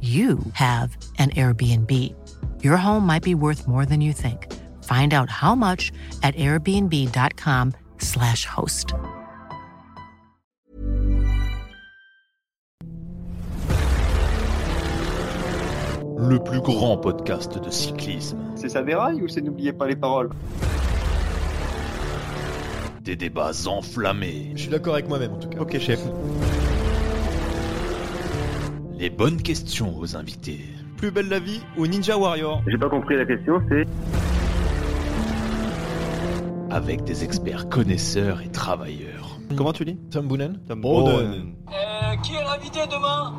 you have an Airbnb. Your home might be worth more than you think. Find out how much at airbnb.com/slash host. Le plus grand podcast de cyclisme. C'est ça déraille ou c'est n'oubliez pas les paroles Des débats enflammés. Je suis d'accord avec moi-même en tout cas. Ok chef. Les bonnes questions aux invités. Plus belle la vie ou Ninja Warrior J'ai pas compris la question, c'est Avec des experts connaisseurs et travailleurs. Comment tu dis Tom Boonen Tom Boonen. qui est l'invité demain?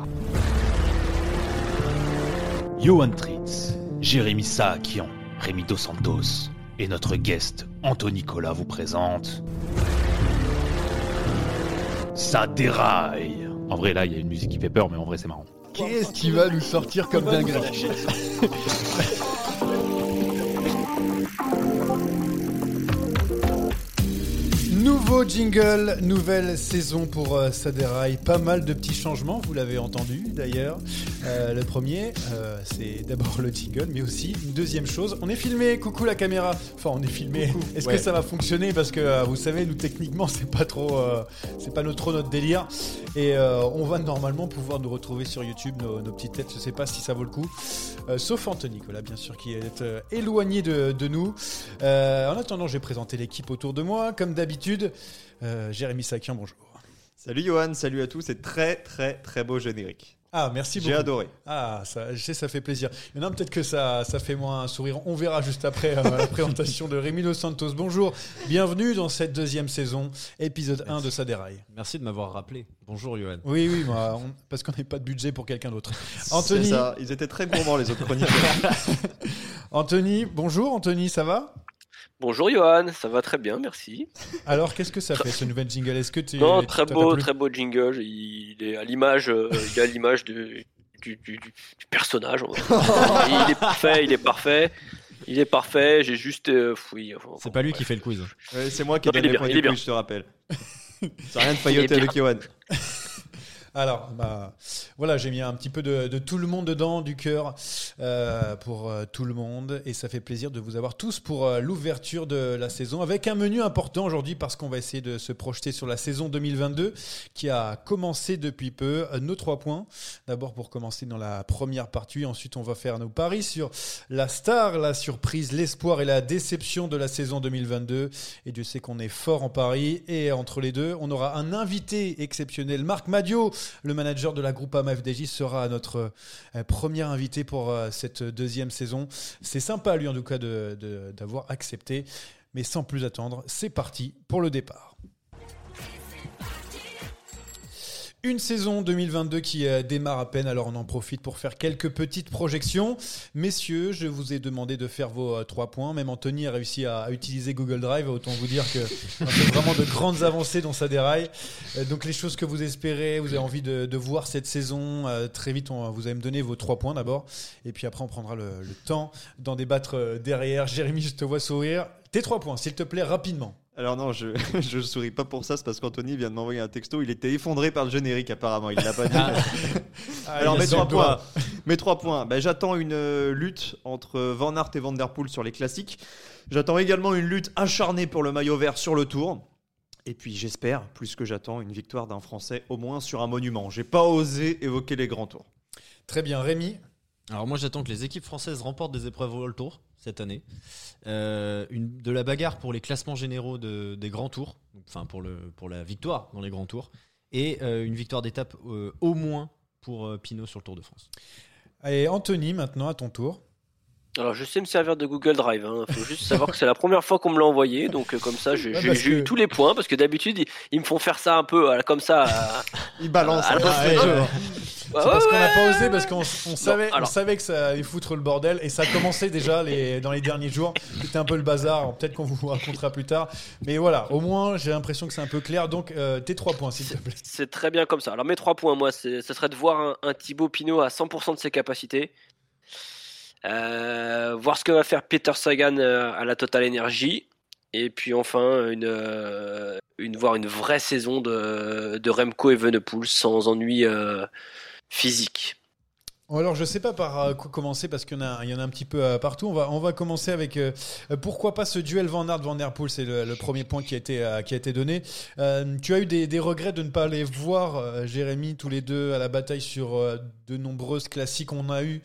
Johan Tritz, Jérémy Saakian, Rémi Dos Santos et notre guest Anthony Nicolas vous présente. Ça déraille En vrai, là, il y a une musique qui fait peur, mais en vrai, c'est marrant. Qu'est-ce qui va nous sortir comme dinguerie Nouveau jingle, nouvelle saison pour euh. Pas mal de petits changements, vous l'avez entendu d'ailleurs. Euh, le premier, euh, c'est d'abord le jingle, mais aussi une deuxième chose. On est filmé, coucou la caméra. Enfin, on est filmé. Est-ce Ouais. que ça va fonctionner? Parce que euh, vous savez, nous techniquement, c'est pas trop, c'est pas notre, trop notre délire. Et on va normalement pouvoir nous retrouver sur YouTube, nos, nos petites têtes. Je sais pas si ça vaut le coup. Sauf Anthony Nicolas, bien sûr, qui est éloigné de, de nous. En attendant, je vais présenter l'équipe autour de moi. Comme d'habitude, euh, Jérémy Sakian, bonjour. Salut Johan, salut à tous, c'est très très très beau générique. Ah, merci beaucoup. J'ai adoré. Ah, ça, je sais, ça fait plaisir. Il y en a peut-être que ça, ça fait moins un sourire. On verra juste après euh, la présentation de Rémi Dos Santos. Bonjour, bienvenue dans cette deuxième saison, épisode 1 de Saderail. Merci de m'avoir rappelé. Bonjour Johan. Oui, oui, moi, on- parce qu'on n'a pas de budget pour quelqu'un d'autre. C'est Anthony, ça, ils étaient très gourmands les autres chroniqueurs. Anthony, bonjour Anthony, ça va? Bonjour Johan, ça va très bien, merci. Alors, qu'est-ce que ça fait ce nouvel jingle? Est-ce que tu Non, très beau, très beau jingle. Il est à l'image, euh, il est à l'image de- du, du- du- du personnage. il est parfait, il est parfait, il est parfait. J'ai juste, euh, oui. enfin, C'est pas lui bref. qui fait le quiz. Ouais, c'est moi qui Non, donne il est les bien, points il du est bien. quiz, je te rappelle. Ça rien de failloter avec Johan. Alors, bah, voilà, j'ai mis un petit peu de, tout le monde dedans, du cœur euh, pour euh, tout le monde. Et ça fait plaisir de vous avoir tous pour euh, l'ouverture de la saison avec un menu important aujourd'hui parce qu'on va essayer de se projeter sur la saison 2022 qui a commencé depuis peu. Nos trois points. D'abord pour commencer dans la première partie. Ensuite, on va faire nos paris sur la star, la surprise, l'espoir et la déception de la saison 2022. Et Dieu sait qu'on est fort en paris. Et entre les deux, on aura un invité exceptionnel. Marc Madio, le manager de la groupe AMFDJ, sera notre euh, premier invité pour euh, cette deuxième saison. C'est sympa, lui, en tout cas, d'avoir accepté. Mais sans plus attendre, c'est parti pour le départ. Une saison 2022 qui euh, démarre à peine, alors on en profite pour faire quelques petites projections. Messieurs, je vous ai demandé de faire vos euh, trois points. Même Anthony a réussi à, utiliser Google Drive. Autant vous dire que c'est vraiment de grandes avancées dans sa déraille. Euh, donc les choses que vous espérez, vous avez envie de, voir cette saison, très vite, on, vous allez me donner vos trois points d'abord. Et puis après, on prendra le, le temps d'en débattre derrière. Jérémy, je te vois sourire. Tes trois points, s'il te plaît, rapidement. Alors non, je je souris pas pour ça, c'est parce qu'Anthony vient de m'envoyer un texto. Il était effondré par le générique apparemment. Il l'a pas dit. Ah. Ah, Alors mes trois, points, mes trois points. Ben, j'attends une euh, lutte entre Van Aert et Van Der Poel sur les classiques. J'attends également une lutte acharnée pour le maillot vert sur le Tour. Et puis j'espère, plus que j'attends, une victoire d'un Français au moins sur un monument. J'ai pas osé évoquer les grands tours. Très bien, Rémi? Alors moi j'attends que les équipes françaises remportent des épreuves World Tour cette année. Euh, de la bagarre pour les classements généraux de, des grands tours, enfin pour la victoire dans les grands tours, et euh, une victoire d'étape euh, au moins pour Pinot sur le Tour de France. Allez, Anthony, maintenant à ton tour. Alors je sais me servir de Google Drive, il hein. faut juste savoir que c'est la première fois qu'on me l'a envoyé, donc comme ça j'ai eu tous les points, parce que d'habitude ils, me font faire ça un peu comme ça. ils balancent. c'est parce qu'on n'a pas osé, parce qu'on savait, on savait que ça allait foutre le bordel et ça a commencé déjà les, dans les derniers jours. C'était un peu le bazar. Peut-être qu'on vous racontera plus tard. Mais voilà, au moins j'ai l'impression que c'est un peu clair. Donc euh, tes trois points, s'il te plaît. C'est très bien comme ça. Alors mes trois points, moi, ce serait de voir un, un Thibaut Pinot à 100% de ses capacités. Euh, voir ce que va faire Peter Sagan euh, à la Total Energy. Et puis enfin, une, une, voir une vraie saison de, de Remco et Venepool sans ennui physique. Alors je sais pas par euh, quoi commencer parce qu'il y en a, il y en a un petit peu euh, partout. On va, on va commencer avec euh, pourquoi pas ce duel Van Aert Van Der Poel, c'est le, premier point qui a été, qui a été donné. tu as eu des, regrets de ne pas aller voir Jérémy tous les deux à la bataille sur de nombreuses classiques. On a eu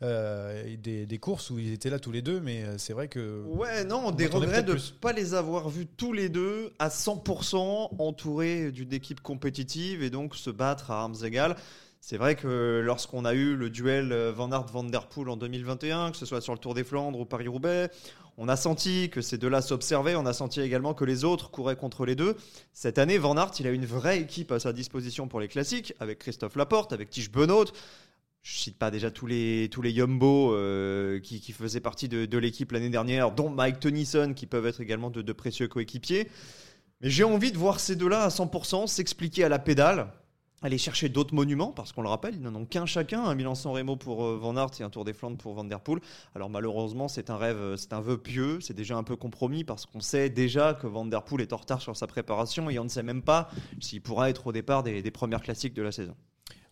des, des, courses où ils étaient là tous les deux, mais c'est vrai que ouais non des regrets de ne pas les avoir vus tous les deux à 100% entourés d'une équipe compétitive et donc se battre à armes égales. C'est vrai que lorsqu'on a eu le duel euh, Van Aert-Van Der Poel en 2021, que ce soit sur le Tour des Flandres ou Paris-Roubaix, on a senti que ces deux-là s'observaient, on a senti également que les autres couraient contre les deux. Cette année, Van Aert, il a une vraie équipe à sa disposition pour les classiques, avec Christophe Laporte, avec Tige Benoît. Je cite pas déjà tous les, tous les Yumbo euh, qui, faisaient partie de, l'équipe l'année dernière, dont Mike Tennyson, qui peuvent être également de, de précieux coéquipiers. Mais j'ai envie de voir ces deux-là à 100% s'expliquer à la pédale aller chercher d'autres monuments, parce qu'on le rappelle, ils n'en ont qu'un chacun, un Milan-San Remo pour euh, Van Aert et un Tour des Flandres pour Van Der Poel. Alors malheureusement, c'est un rêve, euh, c'est un vœu pieux, c'est déjà un peu compromis, parce qu'on sait déjà que Van Der Poel est en retard sur sa préparation, et on ne sait même pas s'il pourra être au départ des, premières classiques de la saison.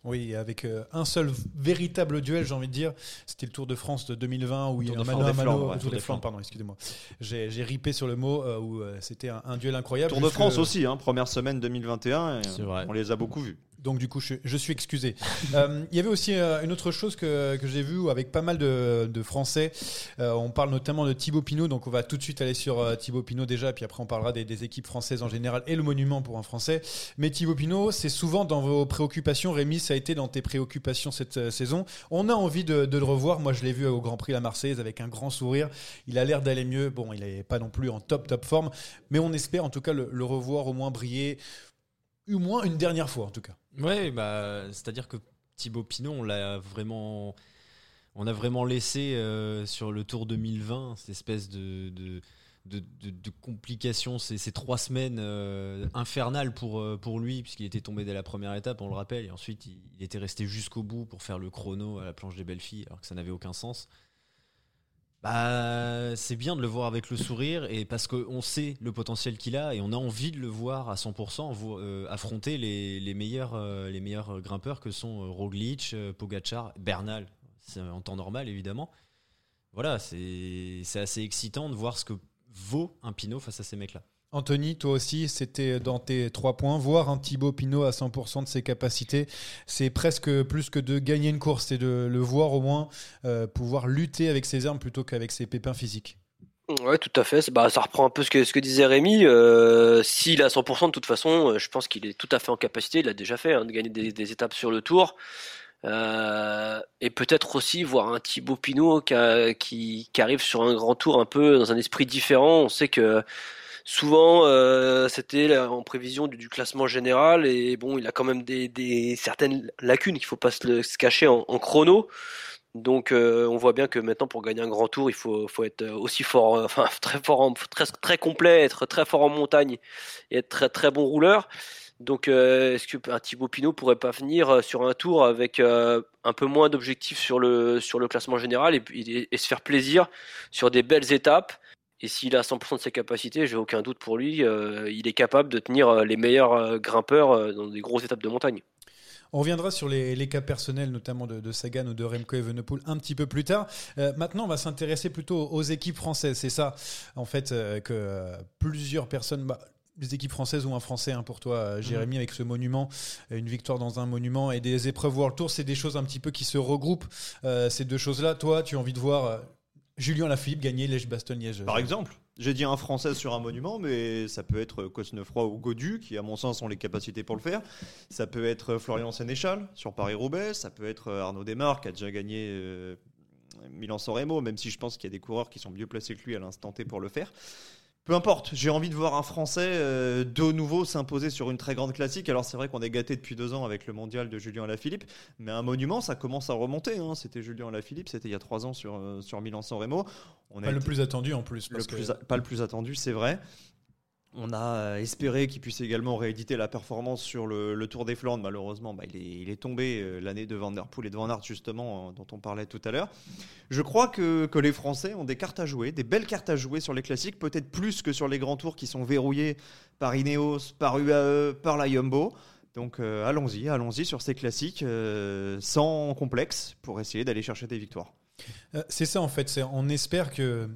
Oui, avec euh, un seul véritable duel, j'ai envie de dire. C'était le Tour de France de 2020 où il y a un mano à mano. Tour des Flandres, pardon, excusez-moi. J'ai ripé sur le mot où c'était un, duel incroyable. Tour de France aussi, hein, première semaine 2021. on les a beaucoup vus. Donc du coup, je, suis excusé. Euh, il y avait aussi euh, une autre chose que, j'ai vue avec pas mal de, Français. Euh, on parle notamment de Thibaut Pinot, donc on va tout de suite aller sur Thibaut Pinot déjà, puis après on parlera des, équipes françaises en général et le monument pour un Français. Mais Thibaut Pinot, c'est souvent dans vos préoccupations. Rémi, ça a été dans tes préoccupations cette saison. On a envie de, le revoir. Moi, je l'ai vu au Grand Prix La Marseillaise avec un grand sourire. Il a l'air d'aller mieux. Bon, il n'est pas non plus en top top forme, mais on espère en tout cas le revoir au moins briller au moins une dernière fois en tout cas. Ouais, bah, c'est-à-dire que Thibaut Pinot, on l'a vraiment, on a vraiment laissé euh, sur le Tour 2020 cette espèce de, de ces, trois semaines euh, infernales pour, euh, pour lui, puisqu'il était tombé dès la première étape, on le rappelle, et ensuite il était resté jusqu'au bout pour faire le chrono à la planche des belles filles, alors que ça n'avait aucun sens. Bah, c'est bien de le voir avec le sourire et parce qu'on sait le potentiel qu'il a et on a envie de le voir à 100% euh, affronter les, meilleurs, euh, les meilleurs grimpeurs que sont euh, Roglic, Pogachar, Bernal, en temps normal évidemment. Voilà, c'est assez excitant de voir ce que vaut un Pinot face à ces mecs-là. Anthony, toi aussi, c'était dans tes trois points. Voir un Thibaut Pinot à 100% de ses capacités, c'est presque plus que de gagner une course, c'est de le voir au moins euh, pouvoir lutter avec ses armes plutôt qu'avec ses pépins physiques. Ouais, tout à fait. Bah, ça reprend un peu ce que, disait Rémi. Euh, S'il est à 100%, de toute façon, euh, je pense qu'il est tout à fait en capacité, il l'a déjà fait, hein, de gagner des, étapes sur le tour. Et peut-être aussi voir un Thibaut Pinot qui, arrive sur un grand tour un peu dans un esprit différent. On sait que Souvent, euh, c'était en prévision du, classement général et bon, il a quand même des, certaines lacunes qu'il faut pas se, cacher en, chrono. Donc, euh, on voit bien que maintenant, pour gagner un grand tour, il faut, être aussi fort, enfin très fort, très, très complet, être très fort en montagne et être très très bon rouleur. Donc, est-ce qu'un Thibaut Pinot pourrait pas venir sur un tour avec un peu moins d'objectifs sur le, sur le classement général et, se faire plaisir sur des belles étapes et s'il a 100% de ses capacités, j'ai aucun doute pour lui, euh, il est capable de tenir euh, les meilleurs euh, grimpeurs dans des grosses étapes de montagne. On reviendra sur les, cas personnels, notamment de, Sagan ou de Remco Evenepoel, un petit peu plus tard. maintenant, on va s'intéresser plutôt aux équipes françaises. C'est ça, en fait, que plusieurs personnes. Bah, les équipes françaises ou un Français hein, pour toi, Jérémy, mhm. avec ce monument, une victoire dans un monument et des épreuves World Tour, c'est des choses un petit peu qui se regroupent. ces deux choses-là, toi, tu as envie de voir Julien Lafilippe gagner Lège-Bastogne-Liège. Par exemple j'ai dit un Français sur un monument, mais ça peut être Cosnefroy ou Godu, qui à mon sens ont les capacités pour le faire. Ça peut être Florian Sénéchal sur Paris-Roubaix. Ça peut être Arnaud Desmar, qui a déjà gagné euh, Milan-San même si je pense qu'il y a des coureurs qui sont mieux placés que lui à l'instant T pour le faire. Peu importe, j'ai envie de voir un Français euh, de nouveau s'imposer sur une très grande classique. Alors c'est vrai qu'on est gâté depuis deux ans avec le mondial de Julien Alaphilippe, mais un monument, ça commence à remonter. Hein. C'était Julien Alaphilippe, c'était il y a trois ans sur, euh, sur Milan-San Remo. On pas le plus attendu en plus. Pas le plus attendu, c'est vrai. On a euh, espéré qu'il puisse également rééditer la performance sur le, Tour des Flandres. Malheureusement, bah, il, est, tombé euh, l'année de Van Der Poel et de Van Aert, justement, euh, dont on parlait tout à l'heure. Je crois que, les Français ont des cartes à jouer, des belles cartes à jouer sur les classiques, peut-être plus que sur les grands tours qui sont verrouillés par Ineos, par UAE, par la Jumbo. Donc allons-y, allons-y sur ces classiques sans complexe pour essayer d'aller chercher des victoires. c'est ça en fait, on espère que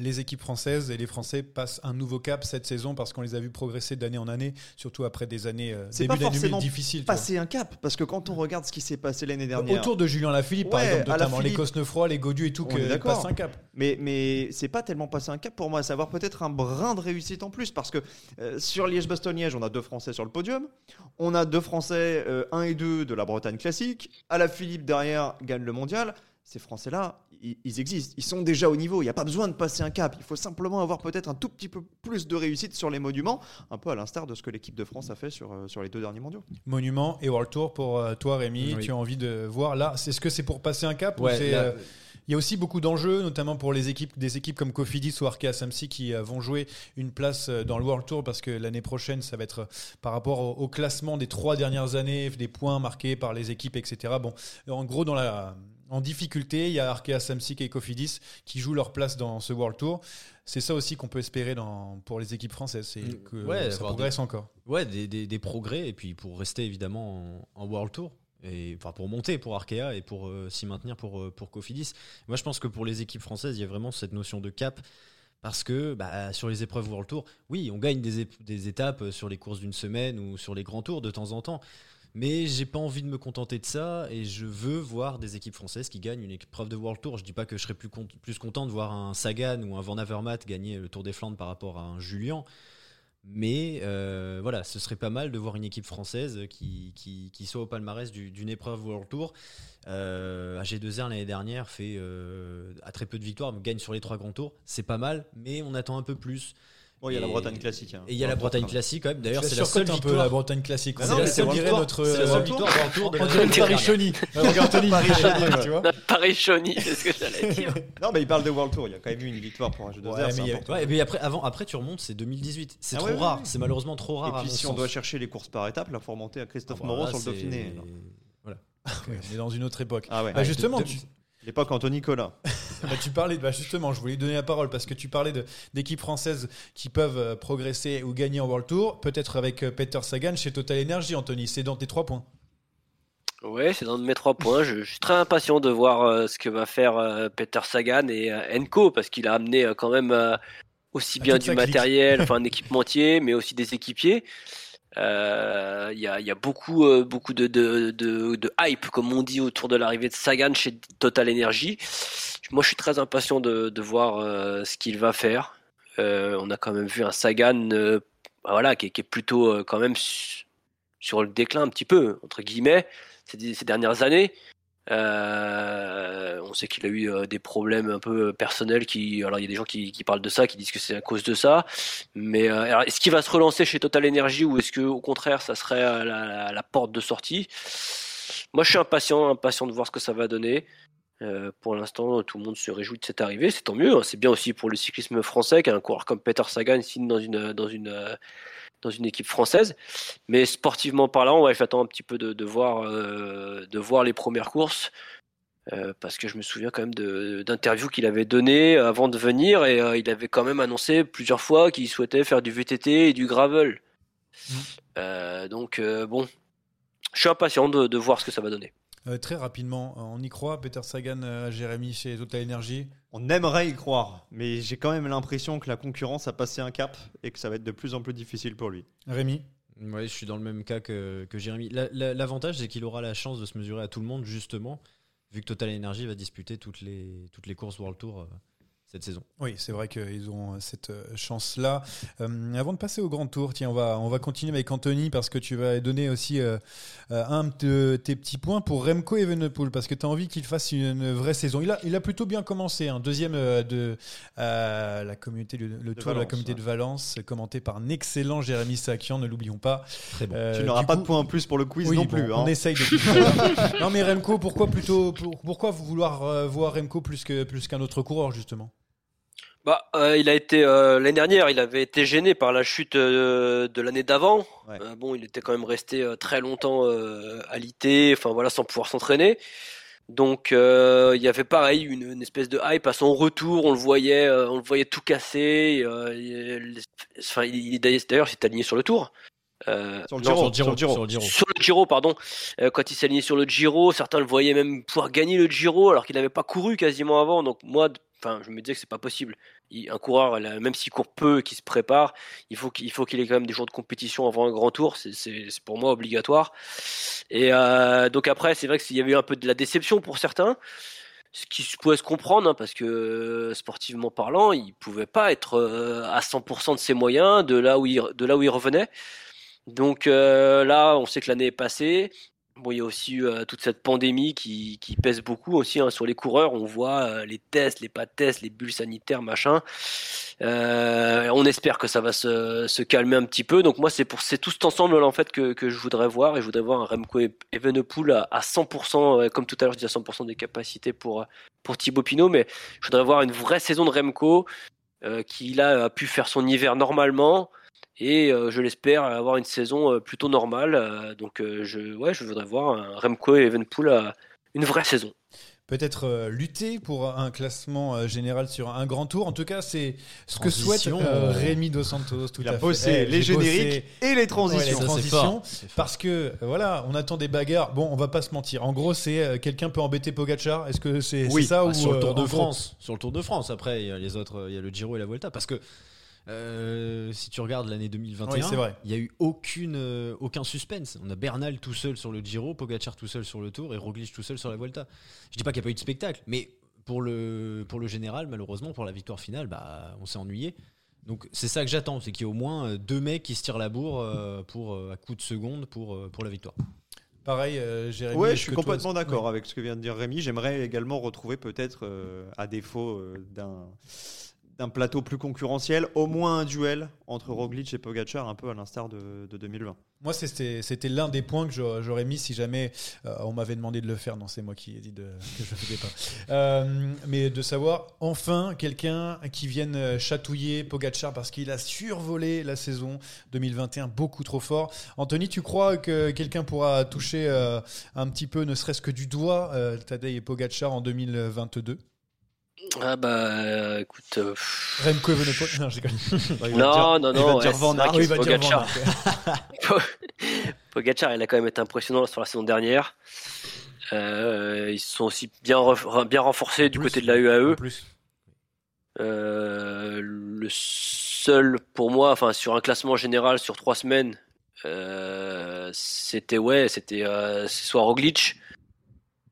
les équipes françaises et les Français passent un nouveau cap cette saison parce qu'on les a vus progresser d'année en année, surtout après des années euh, début pas difficiles. Passer un cap, parce que quand on regarde ce qui s'est passé l'année dernière, autour de Julien Lafilippe par exemple, notamment les Cosnefroy, les Godu et tout, que passe un cap. Mais mais c'est pas tellement passer un cap pour moi, savoir peut-être un brin de réussite en plus, parce que euh, sur Liège-Bastogne-Liège, on a deux Français sur le podium, on a deux Français, 1 euh, et 2 de la Bretagne classique, à la Philippe derrière gagne le mondial. Ces Français-là, ils, existent. Ils sont déjà au niveau. Il n'y a pas besoin de passer un cap. Il faut simplement avoir peut-être un tout petit peu plus de réussite sur les monuments, un peu à l'instar de ce que l'équipe de France a fait sur, euh, sur les deux derniers mondiaux. Monuments et World Tour pour euh, toi, Rémi. Tu as envie de voir là. Est-ce que c'est pour passer un cap euh, il y a aussi beaucoup d'enjeux, notamment pour les équipes, des équipes comme Cofidis ou Arkea Samsi qui vont jouer une place dans le World Tour parce que l'année prochaine, ça va être par rapport au, classement des trois dernières années, des points marqués par les équipes, etc. Bon, en gros, dans la, en difficulté. Il y a Arkea Samsic et Cofidis qui jouent leur place dans ce World Tour. C'est ça aussi qu'on peut espérer dans, pour les équipes françaises, c'est mm. que ça progresse encore. Ouais, des, progrès, et puis pour rester évidemment en, World Tour. Et, enfin pour monter pour Arkea et pour euh, s'y maintenir pour, euh, pour Cofidis. Moi je pense que pour les équipes françaises, il y a vraiment cette notion de cap parce que bah, sur les épreuves World Tour, oui, on gagne des, des étapes sur les courses d'une semaine ou sur les grands tours de temps en temps. Mais j'ai pas envie de me contenter de ça et je veux voir des équipes françaises qui gagnent une épreuve de World Tour. Je dis pas que je serais plus, plus content de voir un Sagan ou un Van Avermaet gagner le Tour des Flandres par rapport à un Julien. Mais euh, voilà, ce serait pas mal de voir une équipe française qui, qui, soit au palmarès d'une épreuve World Tour. Euh, AG2R l'année dernière fait euh, à très peu de victoires, mais gagne sur les trois grands tours. C'est pas mal, mais on attend un peu plus. Bon, il y a la Bretagne classique. Hein. Et il y a la Bretagne classique quand même. D'ailleurs, c'est la seule un peu la Bretagne classique. C'est la seule victoire. Notre, c'est la seule victoire dans le tour de On dirait Paris-Chauny. Paris-Chauny, tu vois. Paris-Chauny, c'est ce que j'allais dire. Non, mais il parle de World Tour. Il y a quand même eu une victoire pour un jeu de ouais, ouais, mais après, avant, après, tu remontes, c'est 2018. C'est ah trop rare. C'est malheureusement trop rare. Et puis, si on doit chercher les courses par étapes, là, faut remonter à Christophe ah, Moreau sur le Dauphiné. Voilà. On est dans une autre époque. Ah ouais. Bah, justement, L'époque Anthony Nicolas. bah, tu parlais, bah justement, je voulais donner la parole parce que tu parlais d'équipes françaises qui peuvent euh, progresser ou gagner en World Tour, peut-être avec euh, Peter Sagan chez Total Energy, Anthony. C'est dans tes trois points. Ouais, c'est dans mes trois points. Je, suis très impatient de voir euh, ce que va faire Peter Sagan et Enco parce qu'il a amené quand même aussi bien du matériel, enfin un équipementier, mais aussi des équipiers. Euh, il y, a, beaucoup, euh, beaucoup de, hype, comme on dit, autour de l'arrivée de Sagan chez Total Energy. Moi, je suis très impatient de, voir euh, ce qu'il va faire. on a quand même vu un Sagan bah, voilà, qui, est plutôt quand même sur le déclin un petit peu, entre guillemets, ces dernières années. Euh, on sait qu'il a eu euh, des problèmes un peu personnels. Qui, alors il y a des gens qui, qui parlent de ça, qui disent que c'est à cause de ça. Mais alors, est-ce qu'il va se relancer chez Total Energy ou est-ce que au contraire ça serait la, la, porte de sortie? Moi, je suis impatient, impatient de voir ce que ça va donner. Euh, pour l'instant, tout le monde se réjouit de cette arrivée, c'est tant mieux. Hein. C'est bien aussi pour le cyclisme français qu'un coureur comme Peter Sagan signe dans une, dans une, dans une équipe française. Mais sportivement parlant, ouais, j'attends un petit peu de, de voir, euh, de voir les premières courses. Euh, parce que je me souviens quand même d'interviews qu'il avait données avant de venir et euh, il avait quand même annoncé plusieurs fois qu'il souhaitait faire du VTT et du gravel. Mmh. donc bon, je suis impatient de, de, voir ce que ça va donner. Très rapidement, on y croit, Peter Sagan, Jérémy chez Total Energy on aimerait y croire, mais j'ai quand même l'impression que la concurrence a passé un cap et que ça va être de plus en plus difficile pour lui. Rémi Oui, je suis dans le même cas que, que Jérémy. L'avantage, c'est qu'il aura la chance de se mesurer à tout le monde, justement, vu que Total Energy va disputer toutes les, toutes les courses World Tour euh, cette saison. Oui, c'est vrai qu'ils ont euh, cette euh, chance-là. Euh, avant de passer au grand tour, tiens, on va, on va continuer avec Anthony parce que tu vas donner aussi un de tes petits points pour Remco Evenepoel parce que tu as envie qu'il fasse une, vraie saison. Il a, il a plutôt bien commencé, un hein. deuxième de la communauté, le, tour de la communauté de Valence, commenté par un excellent Jérémy Sakian, ne l'oublions pas. Très bon. tu n'auras pas de points en plus pour le quiz non plus. On hein. essaye de. non mais Remco, pourquoi plutôt, pourquoi vouloir voir Remco plus que plus qu'un autre coureur justement? Bah, euh, il a été euh, l'année dernière, il avait été gêné par la chute euh, de l'année d'avant. bon, il était quand même resté très longtemps alité, enfin voilà, sans pouvoir s'entraîner. Donc il y avait pareil une, espèce de hype à son retour. On le voyait, on le voyait tout casser. enfin, il, d'ailleurs, s'est aligné sur le tour. Sur, le Giro, sur, le Giro, sur, le Giro, pardon. quand il s'est aligné sur le Giro, certains le voyaient même pouvoir gagner le Giro alors qu'il n'avait pas couru quasiment avant. Donc moi, Enfin, je me disais que c'est pas possible. un coureur, même s'il court peu et qu'il se prépare, il faut qu'il faut qu'il ait quand même des jours de compétition avant un grand tour. C'est pour moi obligatoire. Et euh, donc après, c'est vrai qu'il y avait eu un peu de la déception pour certains, ce qui pouvait se comprendre, hein, parce que euh, sportivement parlant, il pouvait pas être euh, à 100% de ses moyens de là où il, de là où il revenait. Donc là, on sait que l'année est passée. Bon, il y a aussi eu euh, toute cette pandémie qui, pèse beaucoup aussi hein, sur les coureurs. On voit euh, les tests, les pas de tests, les bulles sanitaires, machin. Euh, on espère que ça va se, calmer un petit peu. Donc moi, c'est pour c'est tout cet ensemble là en fait que, que, je voudrais voir et je voudrais voir un Remco Evenepoel à, à 100%, comme tout à l'heure je dis à 100% des capacités pour pour Thibaut Pinot, mais je voudrais voir une vraie saison de Remco qui là a pu faire son hiver normalement et euh, je l'espère avoir une saison euh, plutôt normale. Euh, donc je, ouais, je voudrais voir un Remco et Evenpool une vraie saison peut-être lutter pour un classement général sur un grand tour. En tout cas, c'est ce que souhaite Rémi Dos Santos. Tout Il a bossé les génériques et les transitions. les transitions parce que voilà, on attend des bagarres. Bon, on va pas se mentir. En gros, c'est quelqu'un peut embêter Pogacar. Est-ce que c'est ça ah, ou sur le Tour de France Sur le Tour de France. Après, il y a les autres, il y a le Giro et la Vuelta. Parce que euh, si tu regardes l'année 2021, il n'y a eu aucune, euh, aucun suspense. On a Bernal tout seul sur le Giro, Pogacar tout seul sur le Tour et Roglic tout seul sur la Vuelta. Je dis pas qu'il n'y a pas eu de spectacle, mais pour le, pour le général, malheureusement, pour la victoire finale, bah, on s'est ennuyé. Donc c'est ça que j'attends, c'est qu'il y ait au moins euh, deux mecs qui se tirent la bourre pour, à coup de seconde pour, pour la victoire. Pareil, Jérémy. Ouais, je suis complètement d'accord avec ce que vient de dire Rémi. J'aimerais également retrouver peut-être, à défaut d'un d'un plateau plus concurrentiel, au moins un duel entre Roglic et Pogacar, un peu à l'instar de, 2020. Moi, c'était l'un des points que j'aurais mis si jamais euh, on m'avait demandé de le faire. Non, c'est moi qui ai dit de, que je ne faisais pas. Euh, mais de savoir enfin quelqu'un qui vienne chatouiller Pogacar parce qu'il a survolé la saison 2021 beaucoup trop fort. Anthony, tu crois que quelqu'un pourra toucher euh, un petit peu, ne serait-ce que du doigt, Tadej et Pogacar en 2022 ah bah écoute. Euh... Remco Evenepoel. Non, je non, non, non, Il va dire Van Aert. Pogacar. Pogacar, il a quand même été impressionnant sur la saison dernière. Euh, ils sont aussi bien, bien renforcés du côté de la UAE. Plus. Euh, le seul pour moi, enfin sur un classement général sur trois semaines, euh, c'était ouais, c'était euh, soit Roglic,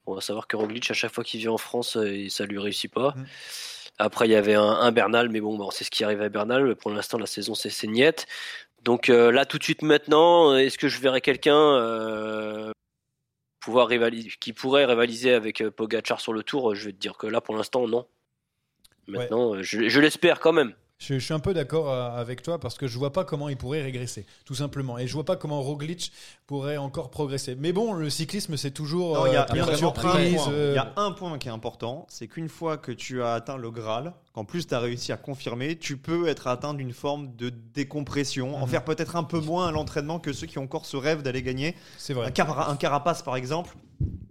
on va savoir que Roglic, à chaque fois qu'il vient en France, euh, ça lui réussit pas. Mm. Après, il y avait un, Bernal, mais bon, c'est ce qui arrive à Bernal. Pour l'instant, la saison, c'est niette. Donc euh, là, tout de suite maintenant, est-ce que je verrai quelqu'un euh, pouvoir rivaliser, qui pourrait rivaliser avec Pogachar sur le tour, je vais te dire que là, pour l'instant, non. Maintenant, je l'espère quand même. Je, suis un peu d'accord euh, avec toi parce que je vois pas comment il pourrait régresser, tout simplement. Et je vois pas comment Roglic pourrait encore progresser. Mais bon, le cyclisme, c'est toujours il y, a, un point qui est important, c'est qu'une fois que tu as atteint le Graal, qu'en plus tu as réussi à confirmer, tu peux être atteint d'une forme de décompression, en mhm. faire peut-être un peu moins à l'entraînement que ceux qui ont encore ce rêve d'aller gagner. C'est vrai. Un, un carapace, par exemple,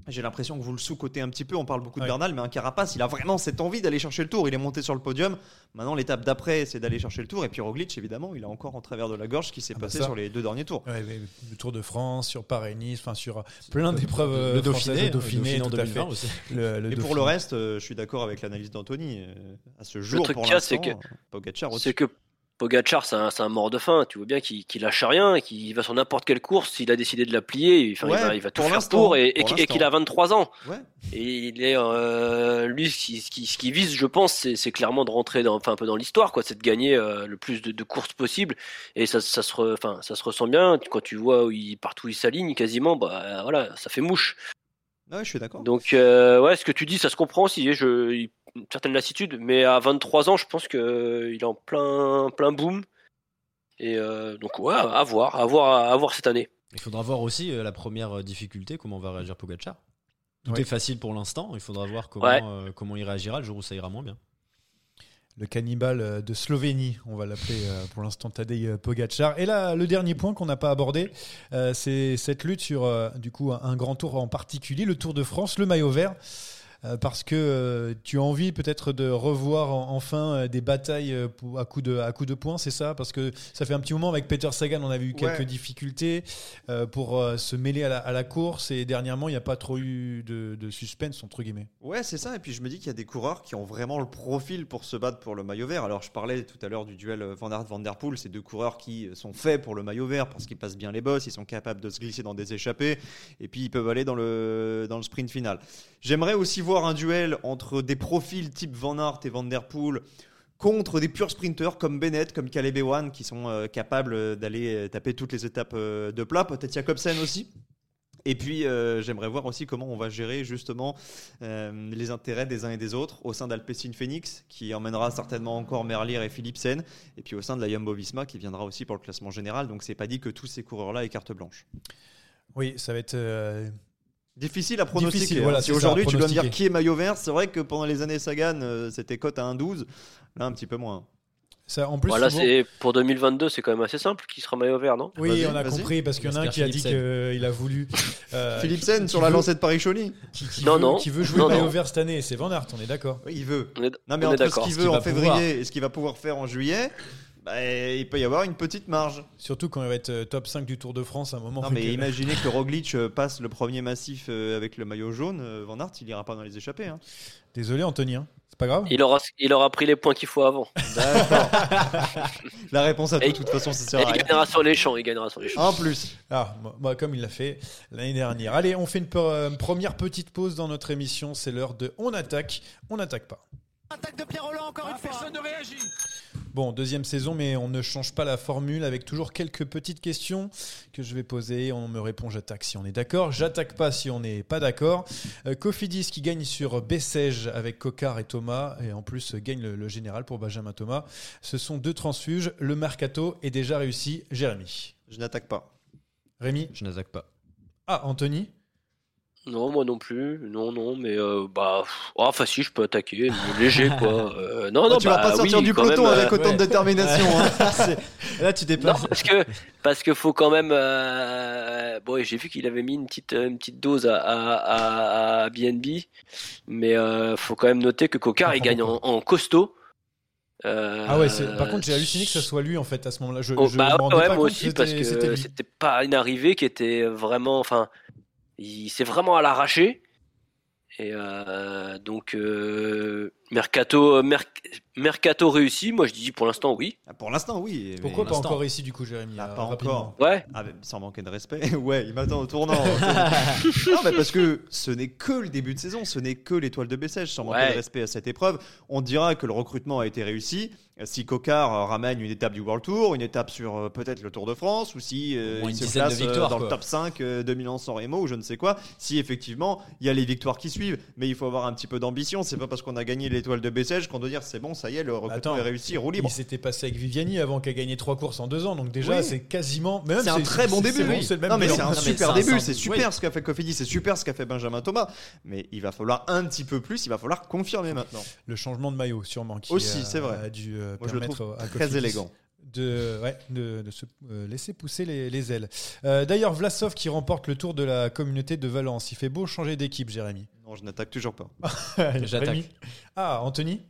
j'ai l'impression que vous le sous-cotez un petit peu. On parle beaucoup de Bernal, mais un Carapace, il a vraiment cette envie d'aller chercher le tour. Il est monté sur le podium. Maintenant, l'étape d'après, c'est d'aller chercher le tour. Et puis Roglic, évidemment, il a encore en travers de la gorge ce qui s'est ah bah passé sur les deux derniers tours. le Tour de France, sur Paris-Nice, enfin sur plein d'épreuves. Le Dauphiné, le Dauphiné, en 2020 aussi. et pour le reste, euh, je suis d'accord avec l'analyse d'Anthony. Euh, à ce jour, le truc pour l'instant, Pogacar aussi. C'est que Pogacar, c'est un, mort de faim. Tu vois bien qu'il lâche rien, qu'il va sur n'importe quelle course. S'il a décidé de la plier, il, va, tout faire pour et, qu'il a 23 ans. Et il est, euh, lui, ce qui, vise, je pense, c'est clairement de rentrer dans, enfin, un peu dans l'histoire, quoi. C'est de gagner euh, le plus de, courses possible. Et ça, ça, se enfin, ça se ressent bien quand tu vois où il, partout il s'aligne quasiment. Bah voilà, ça fait mouche. Ouais, je suis d'accord. Donc, euh, ouais, ce que tu dis, ça se comprend aussi. Je, une certaine lassitude, mais à 23 ans, je pense qu'il est en plein, plein boom. Et euh, donc, ouais, à voir, à voir, à voir cette année. Il faudra voir aussi euh, la première difficulté, comment va réagir Pogacar. Tout est facile pour l'instant, il faudra voir comment, comment il réagira le jour où ça ira moins bien le cannibale de Slovénie, on va l'appeler pour l'instant Tadej Pogacar. Et là, le dernier point qu'on n'a pas abordé, c'est cette lutte sur du coup un grand tour en particulier, le Tour de France, le maillot vert. Euh, parce que euh, tu as envie peut-être de revoir enfin euh, des batailles à coup de, à coup de poing, c'est ça? Parce que ça fait un petit moment avec Peter Sagan, on a eu quelques difficultés pour se mêler à la, course et dernièrement, il n'y a pas trop eu de, suspense, entre guillemets. Ouais, c'est ça. Et puis je me dis qu'il y a des coureurs qui ont vraiment le profil pour se battre pour le maillot vert. Alors je parlais tout à l'heure du duel Van Aert Van Der Poel, ces deux coureurs qui sont faits pour le maillot vert parce qu'ils passent bien les bosses, ils sont capables de se glisser dans des échappées et puis ils peuvent aller dans le, dans le sprint final. J'aimerais aussi voir un duel entre des profils type Van Aert et Van Der Poel contre des purs sprinters comme Bennett, comme Caleb Ewan, qui sont euh, capables d'aller euh, taper toutes les étapes euh, de plat, peut-être Jacobsen aussi. Et puis, j'aimerais voir aussi comment on va gérer justement les intérêts des uns et des autres au sein d'Alpecin Phoenix, qui emmènera certainement encore Merlier et Philipsen, et puis au sein de la Jumbo Visma, qui viendra aussi pour le classement général. Donc, c'est pas dit que tous ces coureurs-là aient carte blanche. Oui, ça va être Difficile à pronostiquer. Hein. si aujourd'hui tu dois me dire qui est maillot vert, c'est vrai que pendant les années Sagan, euh, c'était cote à 1,12. Là, un petit peu moins. Ça, en plus, voilà, c'est pour 2022, c'est quand même assez simple. Qui sera maillot vert, non? Oui, on a compris parce qu'il y en a un qui a dit qu'il a voulu. Euh, Philippe Sen sur la lancée de Paris-Chauny. Qui, non, veut, non. Qui veut jouer maillot vert cette année, c'est Van Aert, on est d'accord. il veut. non, mais entre ce qu'il veut en février et ce qu'il va pouvoir faire en juillet, bah, il peut y avoir une petite marge. Surtout quand il va être euh, top 5 du Tour de France à un moment. Non, mais imaginez que Roglic euh, passe le premier massif euh, avec le maillot jaune. Van Aert, il ira pas dans les échappées. Hein. Désolé, Anthony. Hein. C'est pas grave. Il aura, il aura pris les points qu'il faut avant. D'accord. La réponse à tout, de toute façon, c'est ça. Il gagnera sur les champs. Il gagnera sur les champs. En plus. Ah, bah, comme il l'a fait l'année dernière. Allez, on fait une première petite pause dans notre émission. C'est l'heure de On attaque. On n'attaque pas. Attaque de Pierre Roland encore une fois. Personne ne réagit. Bon, deuxième saison, mais on ne change pas la formule avec toujours quelques petites questions que je vais poser. On me répond j'attaque si on est d'accord, j'attaque pas si on n'est pas d'accord. Euh, Cofidis qui gagne sur Bessège avec Cocard et Thomas, et en plus gagne le, général pour Benjamin Thomas. Ce sont deux transfuges. Le mercato est déjà réussi. Jérémy. Je n'attaque pas. Rémi. Je n'attaque pas. Ah, Anthony. Non, moi non plus. Non, non, mais euh, bah, ah, facile, je peux attaquer, léger quoi. Euh, non, non, tu vas bah, pas sortir du peloton avec euh, autant de détermination. Hein. Là, tu déplaces. Non, parce que parce que faut quand même. Bon, j'ai vu qu'il avait mis une petite une petite dose à à, à BNB, mais faut quand même noter que Cocard il gagne en, costaud. ah ouais, par contre j'ai halluciné que ce soit lui en fait à ce moment-là. Je, oh, bah, ouais, moi aussi parce que c'était pas une arrivée qui était vraiment, enfin, il s'est vraiment à l'arracher. Et euh, donc, euh, Mercato, Mercato réussi, moi je dis pour l'instant oui. Ah, pour l'instant oui. Pourquoi pas encore réussi du coup Jérémy Pas encore. Ouais. Ah, sans manquer de respect. ouais, il m'attend au tournant. non, mais parce que ce n'est que le début de saison, ce n'est que l'étoile de Bessèges. Sans manquer de respect à cette épreuve, on dira que le recrutement a été réussi si Cocard euh, ramène une étape du World Tour, une étape sur euh, peut-être le Tour de France, ou si euh, il se place dans le top 5 de Milan-San Remo ou je ne sais quoi, si effectivement il y a les victoires qui suivent. Mais il faut avoir un petit peu d'ambition. C'est pas parce qu'on a gagné l'étoile de Bessèges qu'on doit dire c'est bon, ça y est, le recrutement est réussi, roule libre. Il s'était passé avec Viviani avant qu'elle gagné trois courses en deux ans, donc déjà c'est quasiment. C'est un très bon début. C'est mais c'est un super début. C'est super ce qu'a fait Cofidis, c'est super ce qu'a fait Benjamin Thomas. Mais il va falloir un petit peu plus. Il va falloir confirmer maintenant. Le changement de maillot sûrement qui aussi, c'est vrai. A dû permettre très élégant. De, ouais, de, de, se euh, laisser pousser les, les ailes. Euh, D'ailleurs, Vlasov qui remporte le tour de la communauté de Valence. Il fait beau changer d'équipe, Jérémy? Non, je n'attaque toujours pas. J'attaque. Ah, Anthony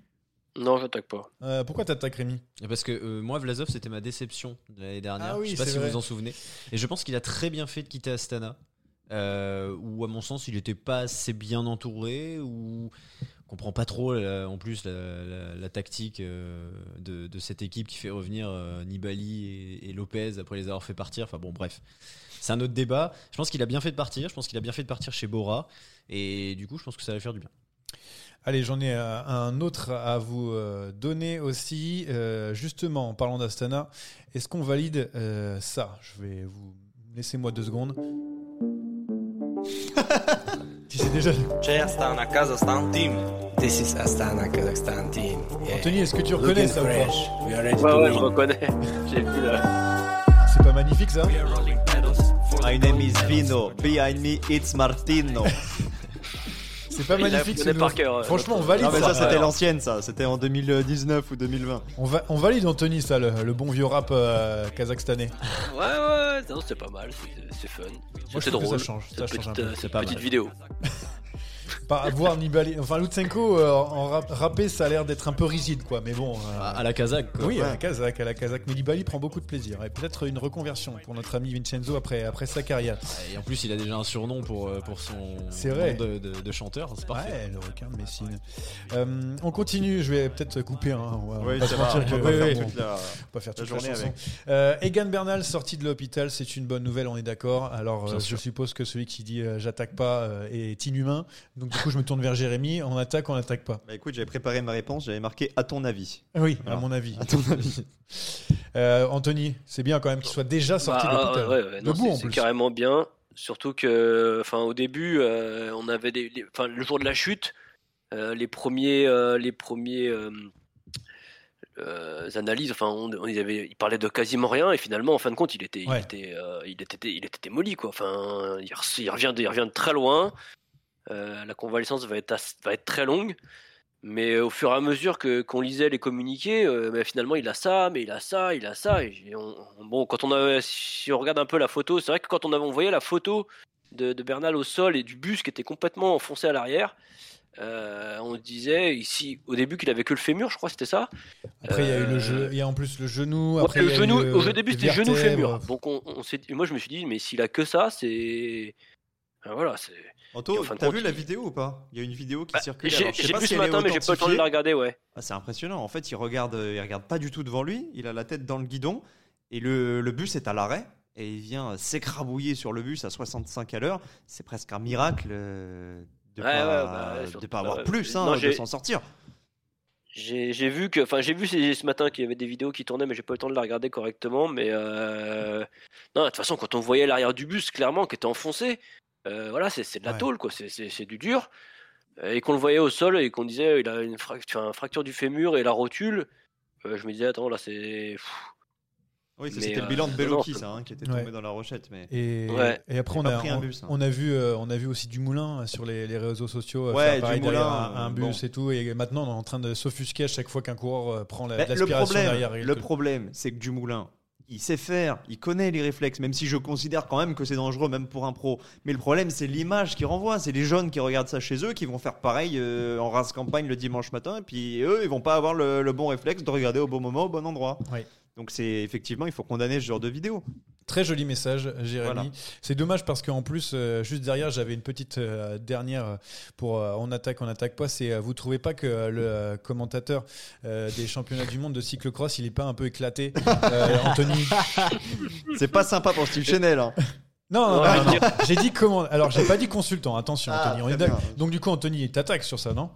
Non, j'attaque pas. Euh, pourquoi t'attaques Rémi? Parce que euh, moi, Vlasov, c'était ma déception de l'année dernière. Ah oui, je sais pas si vrai. vous vous en souvenez. Et je pense qu'il a très bien fait de quitter Astana. Euh, où à mon sens il n'était pas assez bien entouré ou comprend pas trop la, en plus la, la, la tactique euh, de, de, cette équipe qui fait revenir euh, Nibali et, et, Lopez après les avoir fait partir. Enfin bon, bref, c'est un autre débat. Je pense qu'il a bien fait de partir. Je pense qu'il a bien fait de partir chez Bora. Et du coup, je pense que ça va faire du bien. Allez, j'en ai un autre à vous euh, donner aussi. Euh, justement, en parlant d'Astana, est-ce qu'on valide euh, ça? Je vais vous. Laissez-moi deux secondes. tu sais déjà. Astana Kazakhstan team. This is Astana Kazakhstan team. Yeah. Anthony, est-ce que tu reconnais ça ou pas? Ouais, ouais, je reconnais. J'ai vu là. C'est pas magnifique ça? My name is Vino. Behind me, it's Martino. C'est pas magnifique ce par cœur, Franchement, on valide non, mais ça. ça c'était l'ancienne, ça. C'était en 2019 ou 2020. On, va, on valide Anthony, ça, le, le bon vieux rap euh, kazakhstanais. Ouais, ouais, non, c'est pas mal, c'est fun. C'est drôle. Ça change, ça change petite, un peu. cette petite vidéo. Pas voir Nibali, enfin Lutsenko euh, en rap, rappé, ça a l'air d'être un peu rigide, quoi. Mais bon. Euh, à, à la Kazakh, quoi. Oui, à la Kazakh, à la Kazakh. Mais Nibali prend beaucoup de plaisir. Et peut-être une reconversion pour notre ami Vincenzo après, après sa carrière. Et en plus, il a déjà un surnom pour, pour son vrai. nom de, de, de chanteur. C'est parfait. Ouais, le requin de Messine. Euh, on continue. Je vais peut-être couper. Hein. On va, oui, on va se mentir que- pas oui. faire toute la, On va faire toute la journée avec. Euh, Egan Bernal sorti de l'hôpital, c'est une bonne nouvelle, on est d'accord. Alors euh, je suppose que celui qui dit euh, j'attaque pas euh, est inhumain. Donc du coup je me tourne vers Jérémy. On attaque, on attaque pas. Bah écoute, j'avais préparé ma réponse, j'avais marqué à ton avis. Oui, à mon avis. À ton avis. Euh, Anthony, c'est bien quand même qu'il soit déjà sorti Bah, de l'hôpital. ouais, ouais, non, Debout c'est- carrément bien. Surtout que, enfin, au début, euh, on avait des, les- enfin, le jour de la chute, euh, les premiers, euh, les premiers euh, euh, analyses, enfin, on, on- il, avait, il parlait de quasiment rien et finalement, en fin de compte, il était, Ouais. il était, euh, il était, il était démoli, quoi. Enfin, il, re- il revient, de, il revient de très loin. Euh, la convalescence va être, ass- va être très longue. Mais au fur et à mesure que qu'on lisait les communiqués, euh, ben, finalement il a ça, mais il a ça, il a ça. Et j'ai- on- on- bon, quand on a, si on regarde un peu la photo, c'est vrai que quand on avait envoyé la photo de, de Bernal au sol et du bus qui était complètement enfoncé à l'arrière, euh, on disait ici au début qu'il avait que le fémur, je crois, c'était ça. Après il y a eu le jeu, il y a en plus le genou. Ouais, Après, le genou, eu, au jeu début c'était genou fémur. Donc on, moi je me suis dit mais s'il a que ça, c'est voilà, c'est. Anto, t'as vu la vidéo ou pas? Il y a une vidéo qui Bah, circule. J'ai vu si ce matin, mais j'ai pas le temps de la regarder, ouais. Ah, c'est impressionnant. En fait, il regarde, euh, il regarde pas du tout devant lui. Il a la tête dans le guidon et le, le bus est à l'arrêt et il vient euh, s'écrabouiller sur le bus à 65 à l'heure. C'est presque un miracle euh, de Ouais, pas, ouais, bah, de pas avoir bah, plus, non, hein, de s'en sortir. J'ai j'ai vu que, enfin, j'ai vu ce ce matin qu'il y avait des vidéos qui tournaient, mais j'ai pas eu le temps de la regarder correctement. Mais euh, non, de toute façon, quand on voyait l'arrière du bus clairement qui était enfoncé, euh, voilà, c'est c'est de la Ouais. tôle, quoi. C'est- C'est c'est du dur. Euh, Et qu'on le voyait au sol et qu'on disait il a une fracture, une fracture du fémur et la rotule. euh, je me disais attends là c'est. Oui, c'était euh, le bilan de non, ça, hein, qui était Ouais. tombé dans la rochette. Mais Et, Ouais. et après, on a, pris un on, bus, hein. on a vu, euh, on a vu aussi du moulin euh, sur les, les réseaux sociaux Ouais, faire pareil Dumoulin, derrière un, un bus bon. et tout. Et maintenant, on est en train de s'offusquer à chaque fois qu'un coureur prend la, le l'aspiration problème, derrière. le problème, c'est que Dumoulin, il sait faire, il connaît les réflexes, même si je considère quand même que c'est dangereux, même pour un pro. Mais le problème, c'est l'image qu'il renvoie. C'est les jeunes qui regardent ça chez eux, qui vont faire pareil euh, en race campagne le dimanche matin, et puis eux, ils vont pas avoir le, le bon réflexe de regarder au bon moment, au bon endroit. Oui. Donc c'est effectivement, il faut condamner ce genre de vidéo. Très joli message, Jérémy. C'est dommage parce qu'en plus, euh, juste derrière, j'avais une petite euh, dernière pour euh, On attaque, on attaque pas. C'est vous trouvez pas que le commentateur des championnats du monde de cyclocross, il est pas un peu éclaté, Anthony? C'est pas sympa pour Steve Chanel. Hein. Non, non, non, j'ai dit comment. Alors, j'ai pas dit consultant. Attention, ah, Anthony. Donc, du coup, Anthony, t'attaques sur ça, non?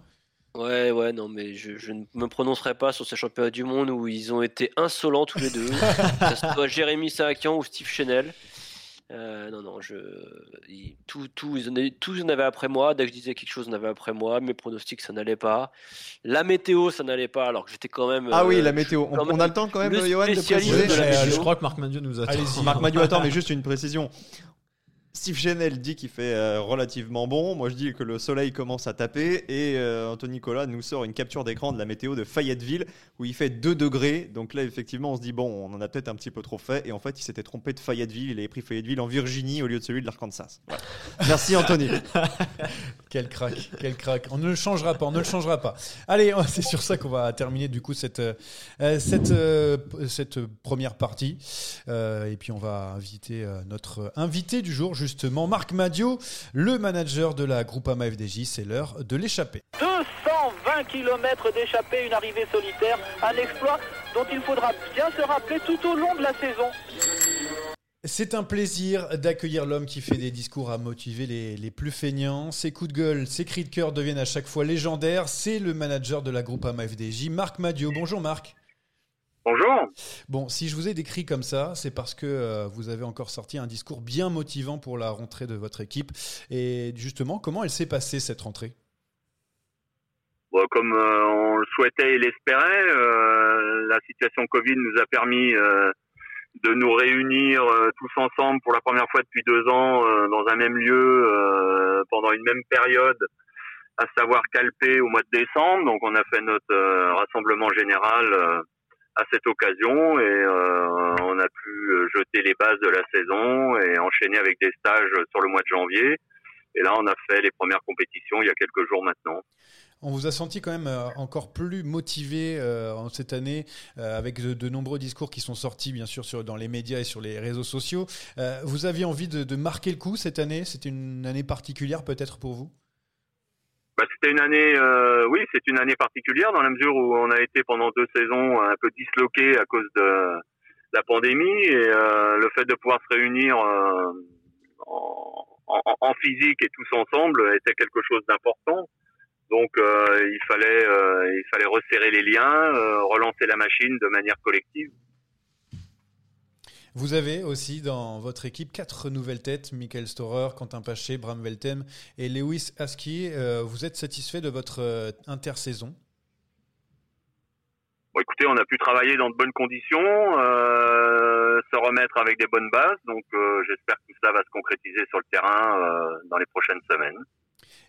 Ouais, ouais, non, mais je, ne me prononcerai pas sur ces championnats du monde où ils ont été insolents tous les deux. que ce soit Jérémy Sarakian ou Steve Chanel. Euh, non, non, je, tout, tout, ils en avaient, tout, ils en avaient après moi. Dès que je disais quelque chose, ils en avaient après moi. Mes pronostics, ça n'allait pas. La météo, ça n'allait pas, alors que j'étais quand même. Ah oui, la euh, météo. On, a le temps quand même, Johan, de préciser. Je crois que Marc Madieu nous attend. Marc Madieu attend, mais juste une précision. Steve Chanel dit qu'il fait euh, relativement bon. Moi, je dis que le soleil commence à taper. Et euh, Anthony Nicolas nous sort une capture d'écran de la météo de Fayetteville où il fait 2 degrés. Donc là, effectivement, on se dit, bon, on en a peut-être un petit peu trop fait. Et en fait, il s'était trompé de Fayetteville. Il avait pris Fayetteville en Virginie au lieu de celui de l'Arkansas. Merci, Anthony. quel crack, quel crack. On ne le changera pas, on ne le changera pas. Allez, c'est sur ça qu'on va terminer du coup cette, euh, cette, cette première partie. et puis, on va inviter notre invité du jour justement Marc Madio, le manager de la Groupama FDJ. C'est l'heure de l'échappée. 220 km d'échappée, une arrivée solitaire, un exploit dont il faudra bien se rappeler tout au long de la saison. C'est un plaisir d'accueillir l'homme qui fait des discours à motiver les, les, plus feignants. Ses coups de gueule, ses cris de cœur deviennent à chaque fois légendaires. C'est le manager de la Groupama FDJ, Marc Madio. Bonjour Marc. Bonjour. Bon, si je vous ai décrit comme ça, c'est parce que euh, vous avez encore sorti un discours bien motivant pour la rentrée de votre équipe. Et justement, comment elle s'est passée cette rentrée? Comme euh, on le souhaitait et l'espérait, euh, la situation Covid nous a permis de nous réunir tous ensemble pour la première fois depuis deux ans dans un même lieu pendant une même période à savoir Calpé au mois de décembre. Donc on a fait notre rassemblement général à cette occasion et euh, on a pu euh, jeter les bases de la saison et enchaîner avec des stages sur le mois de janvier. Et là, on a fait les premières compétitions il y a quelques jours maintenant. On vous a senti quand même euh, encore plus motivé cette année avec de, nombreux discours qui sont sortis bien sûr sur, dans les médias et sur les réseaux sociaux. vous aviez envie de, de marquer le coup cette année? C'était une année particulière peut-être pour vous? Bah, c'était une année, euh, oui, c'est une année particulière dans la mesure où on a été pendant deux saisons un peu disloqué à cause de la pandémie et euh, le fait de pouvoir se réunir euh, en, en, physique et tous ensemble était quelque chose d'important. Donc il fallait, il fallait resserrer les liens, relancer la machine de manière collective. Vous avez aussi dans votre équipe quatre nouvelles têtes, Michael Storer, Quentin Paché, Bram Veltem et Lewis Aski. Euh, vous êtes satisfait de votre euh, intersaison? Bon, écoutez, on a pu travailler dans de bonnes conditions, euh, se remettre avec des bonnes bases. Donc, j'espère que tout cela va se concrétiser sur le terrain dans les prochaines semaines.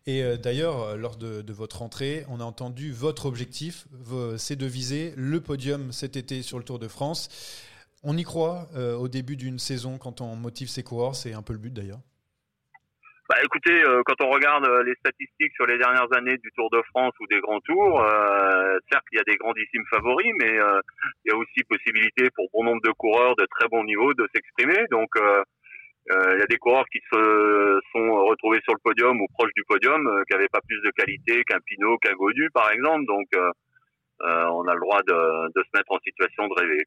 Et d'ailleurs, lors de, de, votre entrée, on a entendu votre objectif, c'est de viser le podium cet été sur le Tour de France. On y croit euh, au début d'une saison quand on motive ses coureurs, c'est un peu le but d'ailleurs. Bah écoutez, euh, quand on regarde euh, les statistiques sur les dernières années du Tour de France ou des grands tours, certes il y a des grandissimes favoris, mais il y a aussi possibilité pour bon nombre de coureurs de très bon niveau de s'exprimer. Donc il y a des coureurs qui se sont retrouvés sur le podium ou proches du podium, qui n'avaient pas plus de qualité qu'un Pinot, qu'un Godu par exemple. Donc on a le droit de, de se mettre en situation de rêver.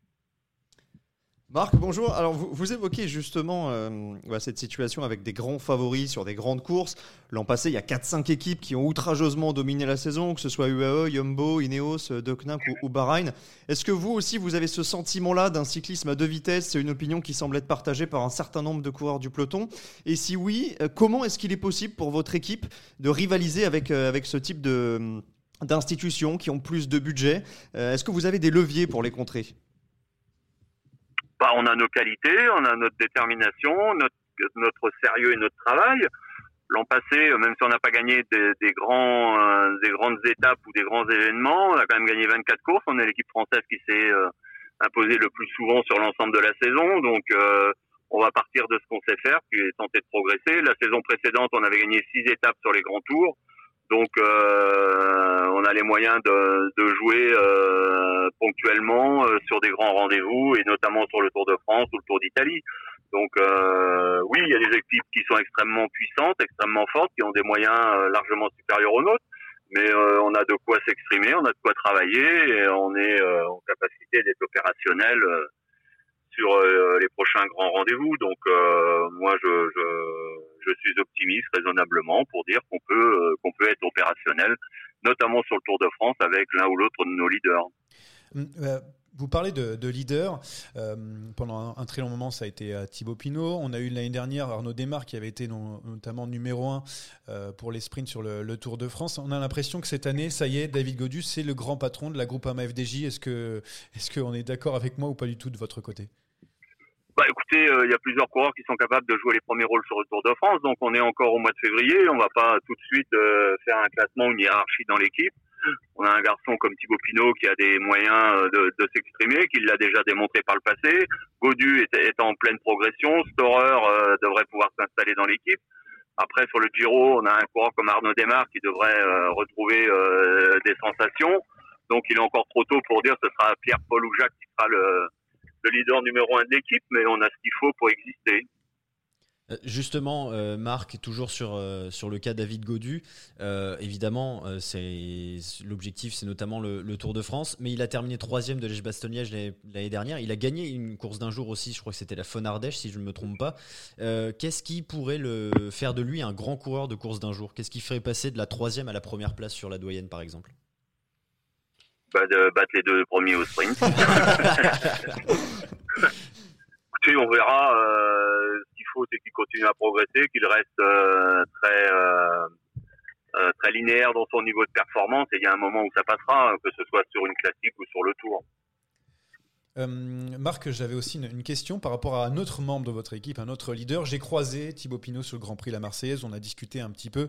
Marc, bonjour. Alors, vous, évoquez justement euh, cette situation avec des grands favoris sur des grandes courses. L'an passé, il y a 4-5 équipes qui ont outrageusement dominé la saison, que ce soit UAE, Yumbo, Ineos, Deceuninck ou, ou Bahreïn. Est-ce que vous aussi, vous avez ce sentiment-là d'un cyclisme à deux vitesses? C'est une opinion qui semble être partagée par un certain nombre de coureurs du peloton. Et si oui, euh, comment est-ce qu'il est possible pour votre équipe de rivaliser avec, euh, ce type d'institutions qui ont plus de budget? Est-ce que vous avez des leviers pour les contrer? Bah, on a nos qualités, on a notre détermination, notre, notre sérieux et notre travail. L'an passé, même si on n'a pas gagné des, des grands, euh, des grandes étapes ou des grands événements, on a quand même gagné 24 courses. On est l'équipe française qui s'est euh, imposée le plus souvent sur l'ensemble de la saison. Donc, euh, on va partir de ce qu'on sait faire, puis tenter de progresser. La saison précédente, on avait gagné six étapes sur les grands tours. Donc, euh, on a les moyens de, de jouer euh, ponctuellement euh, sur des grands rendez-vous et notamment sur le Tour de France ou le Tour d'Italie. Donc, euh, oui, il y a des équipes qui sont extrêmement puissantes, extrêmement fortes, qui ont des moyens euh, largement supérieurs aux nôtres. Mais euh, on a de quoi s'exprimer, on a de quoi travailler et on est en capacité d'être opérationnel sur les prochains grands rendez-vous. Donc, moi, je, suis optimiste raisonnablement pour dire qu'on peut euh, qu'on peut être opérationnel, notamment sur le Tour de France avec l'un ou l'autre de nos leaders. Hum, euh, vous parlez de, de leader. Euh, pendant un, très long moment, ça a été Thibaut Pinot. On a eu l'année dernière Arnaud Desmar qui avait été notamment numéro un pour les sprints sur le, Tour de France. On a l'impression que cette année, ça y est, David Godus, c'est le grand patron de la groupe AMA FDJ. Est-ce que est-ce qu'on est d'accord avec moi ou pas du tout de votre côté? Bah écoutez, euh, il y a plusieurs coureurs qui sont capables de jouer les premiers rôles sur le Tour de France, donc on est encore au mois de février, on va pas tout de suite euh, faire un classement, une hiérarchie dans l'équipe. On a un garçon comme Thibaut Pinot qui a des moyens euh, de, s'exprimer, qui l'a déjà démontré par le passé. Godu est, est en pleine progression, Storer devrait pouvoir s'installer dans l'équipe. Après, sur le Giro, on a un coureur comme Arnaud Desmar qui devrait retrouver des sensations. Donc, il est encore trop tôt pour dire ce sera Pierre-Paul ou Jacques qui sera le, le leader numéro un de l'équipe, mais on a ce qu'il faut pour exister. Euh, justement, euh, Marc, toujours sur, euh, sur le cas David Godu, évidemment, c'est l'objectif, c'est notamment le, Tour de France, mais il a terminé troisième de l'Èche-Bastogne-Liège l'année dernière. Il a gagné une course d'un jour aussi, je crois que c'était la Fonardèche, si je ne me trompe pas. Qu'est-ce qui pourrait le, faire de lui un grand coureur de course d'un jour? Qu'est-ce qui ferait passer de la troisième à la première place sur la doyenne, par exemple? De battre les deux premiers au sprint. Écoutez, on verra. Euh, ce qu'il faut, c'est qu'il continue à progresser, qu'il reste euh, très euh, euh, très linéaire dans son niveau de performance. Et il y a un moment où ça passera, que ce soit sur une classique ou sur le tour. Euh, Marc, j'avais aussi une, question par rapport à un autre membre de votre équipe, un autre leader. J'ai croisé Thibaut Pinot sur le Grand Prix La Marseillaise, on a discuté un petit peu.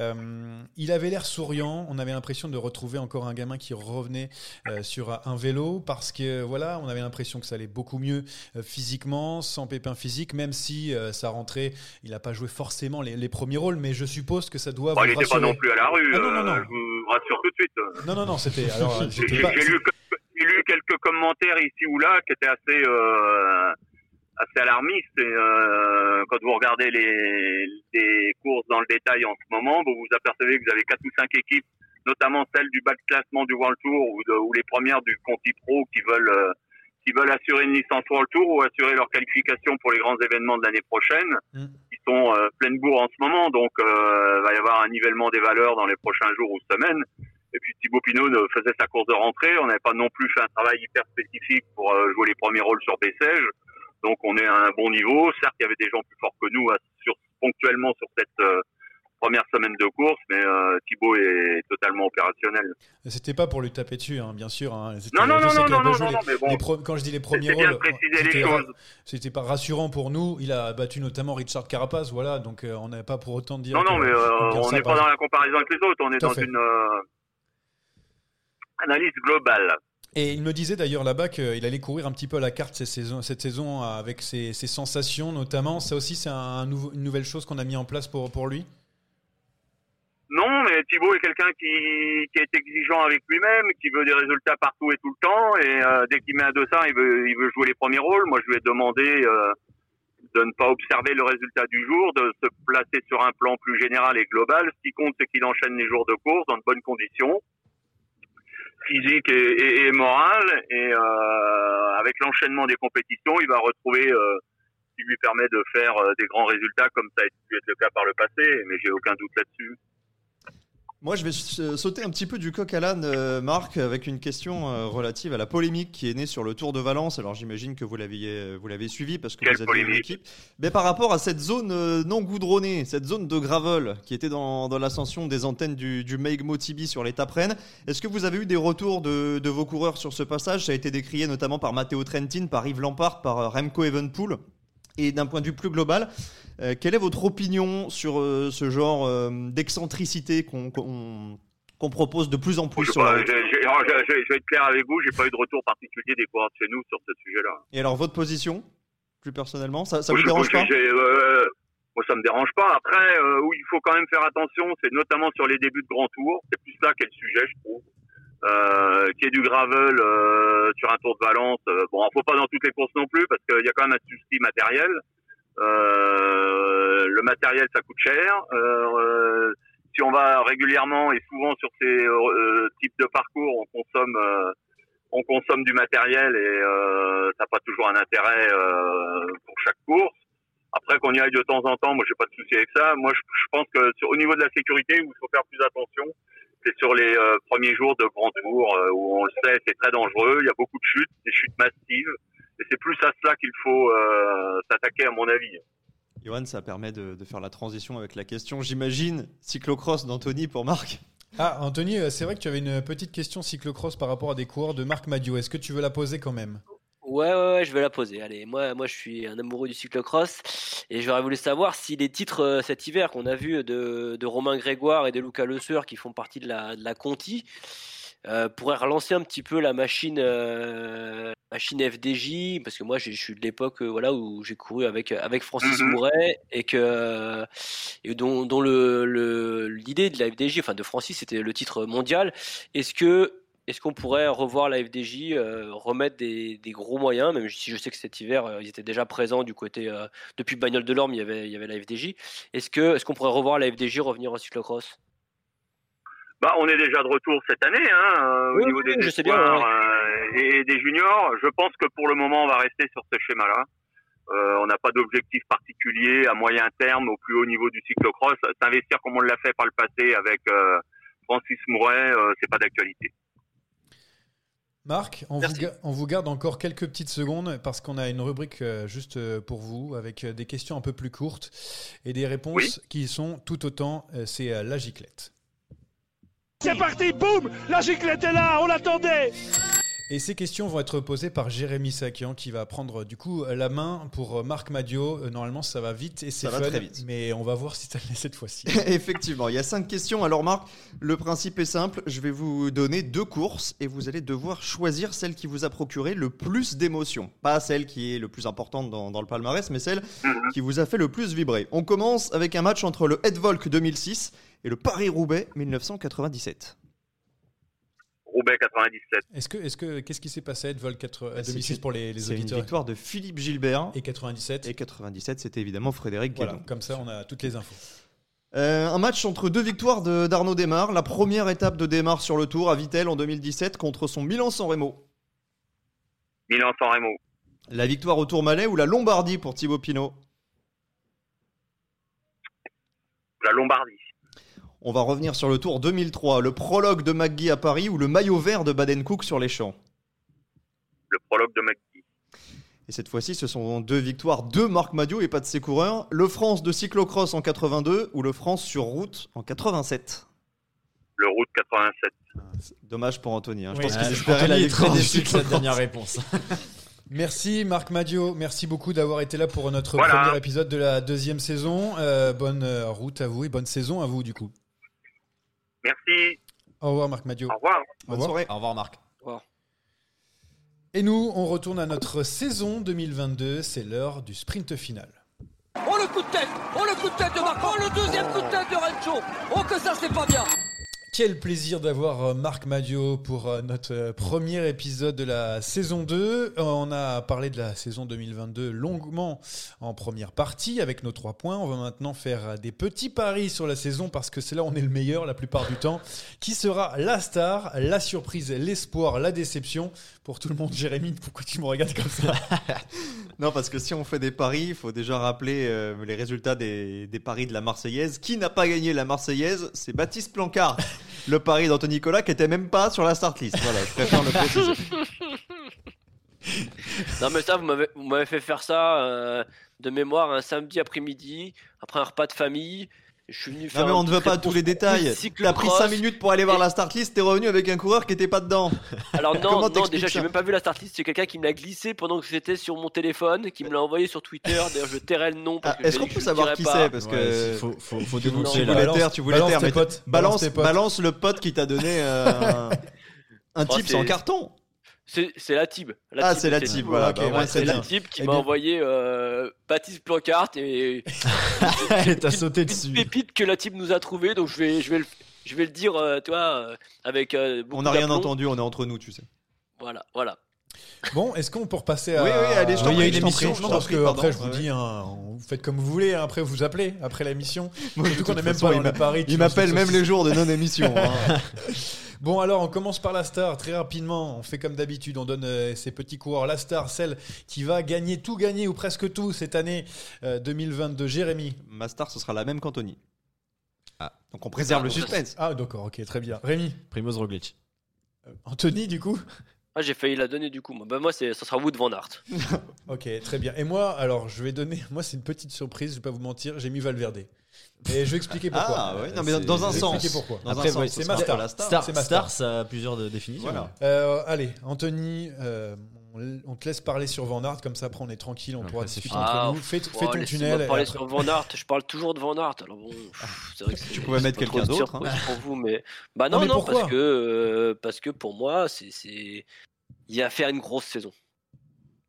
Euh, il avait l'air souriant, on avait l'impression de retrouver encore un gamin qui revenait euh, sur un vélo parce que voilà, on avait l'impression que ça allait beaucoup mieux physiquement, sans pépin physique, même si ça rentrait, il n'a pas joué forcément les, premiers rôles, mais je suppose que ça doit. Bon, il n'était pas non plus à la rue, ah non, non, non. je vous rassure tout de suite. Non, non, non, c'était. Alors, j'ai lu quelques commentaires ici ou là qui étaient assez euh, assez alarmistes. Et, euh, quand vous regardez les, les courses dans le détail en ce moment, vous vous apercevez que vous avez quatre ou cinq équipes, notamment celles du bas de classement du World Tour ou, de, ou les premières du Conti Pro qui veulent euh, qui veulent assurer une licence World Tour ou assurer leur qualification pour les grands événements de l'année prochaine, mm. qui sont euh, pleine bourre en ce moment. Donc, euh, il va y avoir un nivellement des valeurs dans les prochains jours ou semaines. Et puis Thibaut Pinot faisait sa course de rentrée. On n'avait pas non plus fait un travail hyper spécifique pour euh, jouer les premiers rôles sur Bessèges. Donc on est à un bon niveau. Certes, il y avait des gens plus forts que nous sur, ponctuellement sur cette euh, première semaine de course, mais euh, Thibaut est totalement opérationnel. C'était pas pour lui taper dessus, hein, bien sûr. Hein. Non, non, non, non, non, non, non, mais bon, Quand je dis les premiers rôles, c'était pas rassurant pour nous. Il a battu notamment Richard Carapace, voilà, donc on n'avait pas pour autant de dire. Non, non, mais on n'est pas dans la comparaison avec les autres, on est dans une analyse globale. Et il me disait d'ailleurs là-bas qu'il allait courir un petit peu à la carte cette saison, cette saison avec ses, sensations notamment. Ça aussi, c'est un, une nouvelle chose qu'on a mis en place pour, pour lui? Non, mais Thibaut est quelqu'un qui, qui, est exigeant avec lui-même, qui veut des résultats partout et tout le temps. Et euh, dès qu'il met un dessin, il veut, il veut jouer les premiers rôles. Moi, je lui ai demandé euh, de ne pas observer le résultat du jour, de se placer sur un plan plus général et global. Ce qui compte, c'est qu'il enchaîne les jours de course dans de bonnes conditions physique et, et, morale. Et euh, avec l'enchaînement des compétitions, il va retrouver euh, qui lui permet de faire euh, des grands résultats comme ça a pu le cas par le passé. Mais j'ai aucun doute là-dessus. Moi, je vais sauter un petit peu du coq à l'âne, euh, Marc, avec une question euh, relative à la polémique qui est née sur le Tour de Valence. Alors, j'imagine que vous l'aviez, euh, vous l'avez suivi parce que vous êtes dans l'équipe. Mais par rapport à cette zone non goudronnée, cette zone de gravel qui était dans, dans l'ascension des antennes du, du Meigmo Tibi sur l'étape Rennes, est-ce que vous avez eu des retours de, de, vos coureurs sur ce passage? Ça a été décrié notamment par Matteo Trentin, par Yves Lampard, par Remco Evenpool. Et d'un point de vue plus global, euh, quelle est votre opinion sur euh, ce genre euh, d'excentricité qu'on propose de plus en plus sur je, vais être clair avec vous, j'ai pas eu de retour particulier des coureurs de chez nous sur ce sujet-là. Et alors votre position, plus personnellement, ça, ça vous dérange pas moi ça me dérange pas. Après, où il faut quand même faire attention, c'est notamment sur les débuts de grand tour. C'est plus là qu'est le sujet, je trouve. Euh, qui est du gravel euh, sur un tour de Valence. Euh, bon, faut pas dans toutes les courses non plus parce qu'il y a quand même un souci matériel. Euh, le matériel, ça coûte cher. Euh, si on va régulièrement et souvent sur ces euh, types de parcours, on consomme, euh, on consomme du matériel et euh, ça n'a pas toujours un intérêt euh, pour chaque course. Après qu'on y aille de temps en temps, moi j'ai pas de souci avec ça. Moi je, pense que sur, au niveau de la sécurité, il faut faire plus attention, c'est sur les euh, premiers jours de grand tour euh, où on le sait, c'est très dangereux. Il y a beaucoup de chutes, des chutes massives, et c'est plus à cela qu'il faut euh, s'attaquer à mon avis. Johan, ça permet de, de faire la transition avec la question, j'imagine, cyclocross d'Anthony pour Marc. Ah, Anthony, c'est vrai que tu avais une petite question cyclocross par rapport à des coureurs de Marc Madio. Est-ce que tu veux la poser quand même? Ouais, ouais, ouais, je vais la poser. Allez, moi, moi, je suis un amoureux du cyclocross et j'aurais voulu savoir si les titres euh, cet hiver qu'on a vu de, de Romain Grégoire et de Luca Le Sueur qui font partie de la, de la Conti euh, pourraient relancer un petit peu la machine, euh, machine FDJ parce que moi, je suis de l'époque, voilà, où j'ai couru avec avec Francis Mhm. Mouret et que et dont, dont le le- l'idée de la FDJ, enfin de Francis, c'était le titre mondial. Est-ce que est-ce qu'on pourrait revoir la FDJ, euh, remettre des, des gros moyens, même si je sais que cet hiver euh, ils étaient déjà présents du côté euh, depuis Bagnole de l'Orme, il y avait il y avait la FDJ. Est-ce qu'on pourrait revoir la FDJ revenir en cyclocross? Bah, on est déjà de retour cette année hein, au niveau oui, des je sais bien, espoirs ouais. et des juniors. Je pense que pour le moment, on va rester sur ce schéma-là. On n'a pas d'objectif particulier à moyen terme au plus haut niveau du cyclocross. S'investir comme on l'a fait par le passé avec Francis Mouret, c'est pas d'actualité. Marc, on vous, ga- on vous garde encore quelques petites secondes parce qu'on a une rubrique euh, juste euh, pour vous avec euh, des questions un peu plus courtes et des réponses qui sont tout autant, c'est la giclette. C'est parti, boum! La giclette est là, on l'attendait Et ces questions vont être posées par Jérémy Sakian qui va prendre du coup la main pour euh, Marc Madio. Euh, Normalement, ça va vite et c'est fun, très vite. mais on va voir si ça l'est cette fois-ci. Effectivement, il y a cinq questions. Alors Marc, le principe est simple. Je vais vous donner deux courses et vous allez devoir choisir celle qui vous a procuré le plus d'émotions. Pas celle qui est le plus importante dans, dans le palmarès, mais celle qui vous a fait le plus vibrer. On commence avec un match entre le Edvolk 2006 et le Paris-Roubaix 1997. Roubaix 97. Est-ce que, est-ce que, qu'est-ce qui s'est passé à Edvol 4 à C'est 2006 une- pour les, les C'est une auditeurs victoire de Philippe Gilbert. Et 97 Et 97, c'était évidemment Frédéric Voilà, Guédon. comme ça on a toutes les infos. Euh, un match entre deux victoires de- d'Arnaud Desmar. La première étape de Desmar sur le Tour à Vittel en 2017 contre son Milan-San Remo. Milan-San Remo. La victoire au Tourmalet ou la Lombardie pour Thibaut Pinot? La Lombardie. On va revenir sur le Tour 2003. Le prologue de McGee à Paris ou le maillot vert de Baden-Cook sur les champs? Le prologue de McGee. Et cette fois-ci, ce sont deux victoires de Marc Madio et pas de ses coureurs. Le France de cyclocross en 82 ou le France sur route en 87. Le route 87. Dommage pour Anthony. hein. Je Oui. pense qu'ils espéraient Anthony la victoire très des déçu de cette dernière réponse. Merci Marc Madio, merci beaucoup d'avoir été là pour notre Voilà. premier épisode de la deuxième saison. Euh, bonne euh, route à vous et bonne saison à vous du coup. Merci. Au revoir Marc Madio. Au revoir. Bonne soirée. Au revoir Marc. Et nous, on retourne à notre saison 2022, c'est l'heure du sprint final. Oh le coup de tête Oh le coup de tête de Marc Oh le deuxième coup de tête de Rencho Oh que ça c'est pas bien Quel plaisir d'avoir euh, Marc Madio pour euh, notre euh, premier épisode de la saison 2. Euh, On a parlé de la saison 2022 longuement en première partie avec nos trois points. On va maintenant faire des petits paris sur la saison parce que c'est là où on est le meilleur la plupart du temps. Qui sera la star, la surprise, l'espoir, la déception? Pour tout le monde Jérémy, pourquoi tu me regardes comme ça Non, parce que si on fait des paris, il faut déjà rappeler euh, les résultats des, des paris de la Marseillaise. Qui n'a pas gagné la Marseillaise? C'est Baptiste Plancard. le pari d'Anthony Nicolas qui était même pas sur la start list. Voilà, je préfère le préciser. Non mais ça, vous m'avez vous m'avez fait faire ça euh, de mémoire un samedi après-midi après un repas de famille. Je suis venu faire. Non, mais on ne veut pas tous les détails. T'as pris cyclocross. 5 minutes pour aller voir Et- la start list, t'es revenu avec un coureur qui était pas dedans. Alors non, non, déjà j'ai même pas vu la start list. C'est quelqu'un qui me l'a glissé pendant que j'étais sur mon téléphone, qui me l'a envoyé sur Twitter. D'ailleurs, je tairai le nom. Ah, Est-ce qu'on peut savoir qui c'est Parce que. Ouais, faut, faut, faut Tu, voulais Balance- taire, tu voulais balance taire, tes mais potes, balance, balance tes potes. balance le pote qui t'a donné euh, un Oh, tips en carton. C'est la team. Ah, c'est la team, voilà, bah, ouais, c'est la team qui m'a bien- envoyé euh, Baptiste Plancart et Et t'as sauté une dessus. pépite que la team nous a trouvé. Donc je vais, je vais, le, je vais le dire, euh, toi, euh, avec On n'a rien entendu, on est entre nous, tu sais. Voilà, voilà. Bon, est-ce qu'on peut repasser à. Oui, oui, allez, je t'en il y a une émission, prie, je prie, que après, je vous Ouais. dis, hein, vous faites comme vous voulez, hein, après, vous appelez, après l'émission. Surtout qu'on toute est même façon, pas il dans paris. tu Il m'appelle même les jours de non-émission. hein. Bon, alors, on commence par la star, très rapidement. On fait comme d'habitude, on donne euh, ces petits coureurs. La star, celle qui va gagner tout gagner, ou presque tout, cette année euh, 2022. Jérémy. Ma star, ce sera la même qu'Anthony. Donc on préserve Ah, le ça, suspense. Ah, d'accord, ok, très bien. Rémi. Primoz Roglic. Anthony, du coup Ah, j'ai failli la donner du coup. Moi, bah, moi c'est, ça sera Wood Van Aert. Ok, très bien. Et moi, alors, je vais donner. Moi, c'est une petite surprise, je vais pas vous mentir. J'ai mis Valverde. Et je vais expliquer pourquoi. Ah, ouais, non, mais dans un je vais sens. expliquer pourquoi. Dans Après, ouais, sens, c'est ce ma star. star. Star. Star, c'est ma Star, ça a plusieurs définitions. Voilà. Euh, allez, Anthony, euh, on, on te laisse parler sur Van Aert, comme ça après on est tranquille, on pourra discuter entre Ah, nous. Fais, fais Oh, ton laissez-moi tunnel. parler après- sur Van Aert. Je parle toujours de Van Aert. Alors bon, pff, c'est vrai que c'est- Tu pouvais mettre quelqu'un d'autre, pour vous, mais bah Non, non, mais non, pourquoi parce que euh, parce que pour moi, c'est c'est il a fait une grosse saison.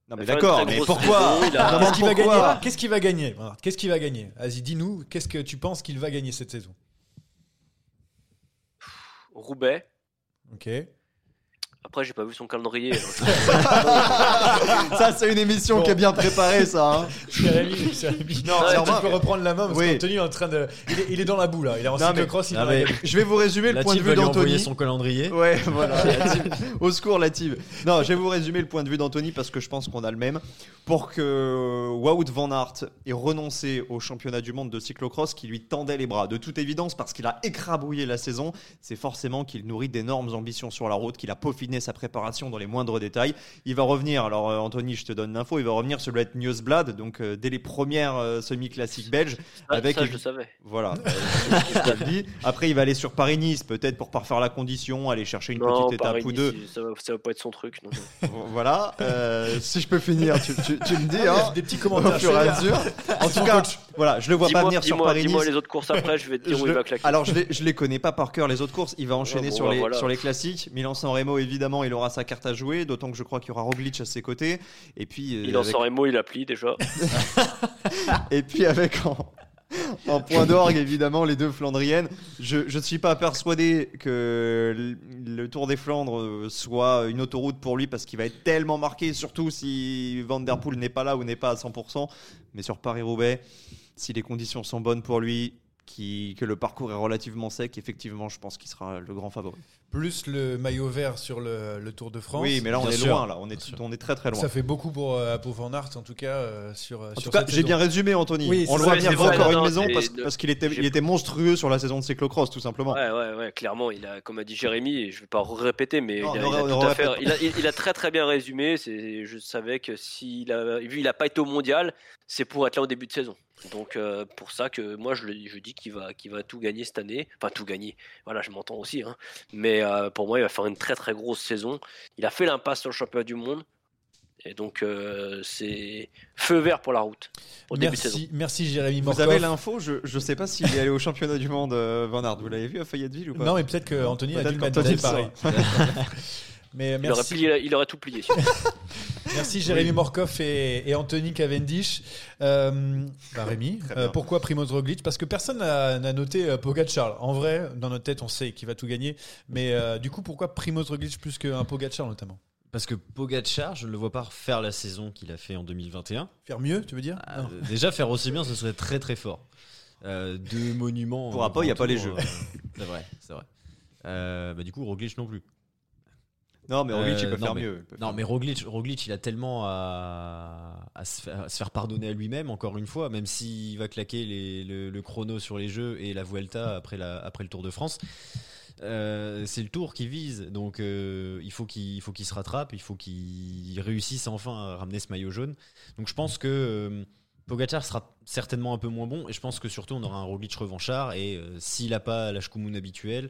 Non, mais d'accord, mais pourquoi a- Qu'est-ce qu'il va gagner Qu'est-ce qu'il va gagner Qu'est-ce qu'il va gagner Vas-y, dis-nous, qu'est-ce que tu penses qu'il va gagner cette saison? Roubaix. Ok. Après, j'ai pas vu son calendrier. Ça, c'est une émission Bon. qui est bien préparée, ça. hein. Jérémy, Jérémy. Non, tu moi- peux reprendre la main parce Oui. qu'Anthony est en train de. Il est, il est dans la boue là, il est en Non, mais- cyclocross, il mais-. Je vais vous résumer le La point de team vue va lui envoyer d'Anthony. son calendrier. Ouais, voilà. la team. Au secours, la team. Non, je vais vous résumer le point de vue d'Anthony parce que je pense qu'on a le même. Pour que Wout Van Aert ait renoncé au championnat du monde de cyclocross qui lui tendait les bras, de toute évidence, parce qu'il a écrabouillé la saison, c'est forcément qu'il nourrit d'énormes ambitions sur la route, qu'il a peaufiné sa préparation dans les moindres détails. Il va revenir, alors euh, Anthony, je te donne l'info, il va revenir sur le Het Newsblad, donc euh, dès les premières euh, semi-classiques belges. Ah, avec ça, je le savais. Voilà, euh. Après, il va aller sur Paris-Nice, peut-être pour parfaire la condition, aller chercher une non, petite étape ou deux. ça, va, ça va pas être son truc. non. Voilà, euh, si je peux finir, tu, tu- tu me dis. Ah, hein, Des petits au commentaires. fur et à c'est mesure. En tout cas, voilà, je le vois pas Dis-moi venir sur dis-moi- dis-moi Paris-Nice. les autres courses après, je vais te dire Je où il le- va claquer. Alors, je les, je les connais pas par cœur, les autres courses. Il va enchaîner Ouais, bon, sur, bah, les, voilà. sur les classiques. Milan-San Remo, évidemment, il aura sa carte à jouer. D'autant que je crois qu'il y aura Roglic à ses côtés. Et puis, euh, il en avec- sort mot, il applique déjà. et puis avec en, en point d'orgue, évidemment, les deux Flandriennes. Je ne suis pas persuadé que le le Tour des Flandres euh, soit une autoroute pour lui parce qu'il va être tellement marqué, surtout si Van Der Poel n'est pas là ou n'est pas à 100%. Mais sur Paris-Roubaix, si les conditions sont bonnes pour lui, qui, que le parcours est relativement sec, effectivement, je pense qu'il sera le grand favori. Plus le maillot vert sur le, le Tour de France. Oui, mais là, on Bien est sûr. loin, là. On est, on est très très loin. Ça fait beaucoup pour, euh, pour Van Aert, en tout cas, euh, sur, En sur tout cas, j'ai bien résumé, Anthony. Oui, on le voit venir encore non, une maison parce, de- parce qu'il était, j'ai- il était monstrueux sur la saison de cyclocross, tout simplement. Ouais, ouais, ouais, clairement, il a, comme a dit Jérémy, et je vais pas répéter, mais Non, il, a, ne il a ré- tout ne à fait- répète il a- il- il a très très bien résumé. C'est, je savais que s'il a, vu il a pas été au mondial, c'est pour être là au début de saison. Donc euh, pour ça que moi je, dis qu'il va, tout gagner cette année, enfin tout gagner. Voilà, je m'entends aussi, hein. mais euh, pour moi il va faire une très très grosse saison. Il a fait l'impasse sur le championnat du monde. Et donc, euh, c'est feu vert pour la route au début de saison. Merci, merci Jérémy Vous Morkov. avez l'info Je ne sais pas s'il est allé au championnat du monde, Van Aert. Vous l'avez vu à Fayetteville ou pas? Non, mais peut-être que Anthony a dû le mettre qu'Anthony saura. Mais Il aurait, merci, plié- il aurait tout plié. merci Jérémy Morkov et, et Anthony Cavendish. Euh, bah Rémi, euh, pourquoi Primoz Roglic? Parce que personne n'a noté euh, Pogacar. En vrai, dans notre tête, on sait qu'il va tout gagner. Mais euh, du coup, pourquoi Primoz Roglic plus qu'un Pogacar notamment? Parce que Pogacar, je ne le vois pas refaire la saison qu'il a fait en 2021. Faire mieux, tu veux dire? Ah, déjà, faire aussi bien, ce serait très très fort. Euh, deux monuments. Pour en rapport, il y a pas les jeux. euh, c'est vrai, c'est vrai. Euh, bah, du coup, Roglic non plus. Non, mais Roglic, il Euh, peut non, faire mais- mieux. peut Non, faire mais Roglic, Roglic, il a tellement à, à se, faire, à se faire pardonner à lui-même, encore une fois, même s'il va claquer les- le, le chrono sur les jeux et la Vuelta après, la, après le Tour de France. Euh, c'est le Tour qui vise, donc euh, il faut qu'il il faut qu'il se rattrape, il faut qu'il réussisse enfin à ramener ce maillot jaune. Donc je pense que euh, Pogacar sera certainement un peu moins bon, et je pense que surtout on aura un Roglic revanchard, et s'il n'a pas l'âge habituel,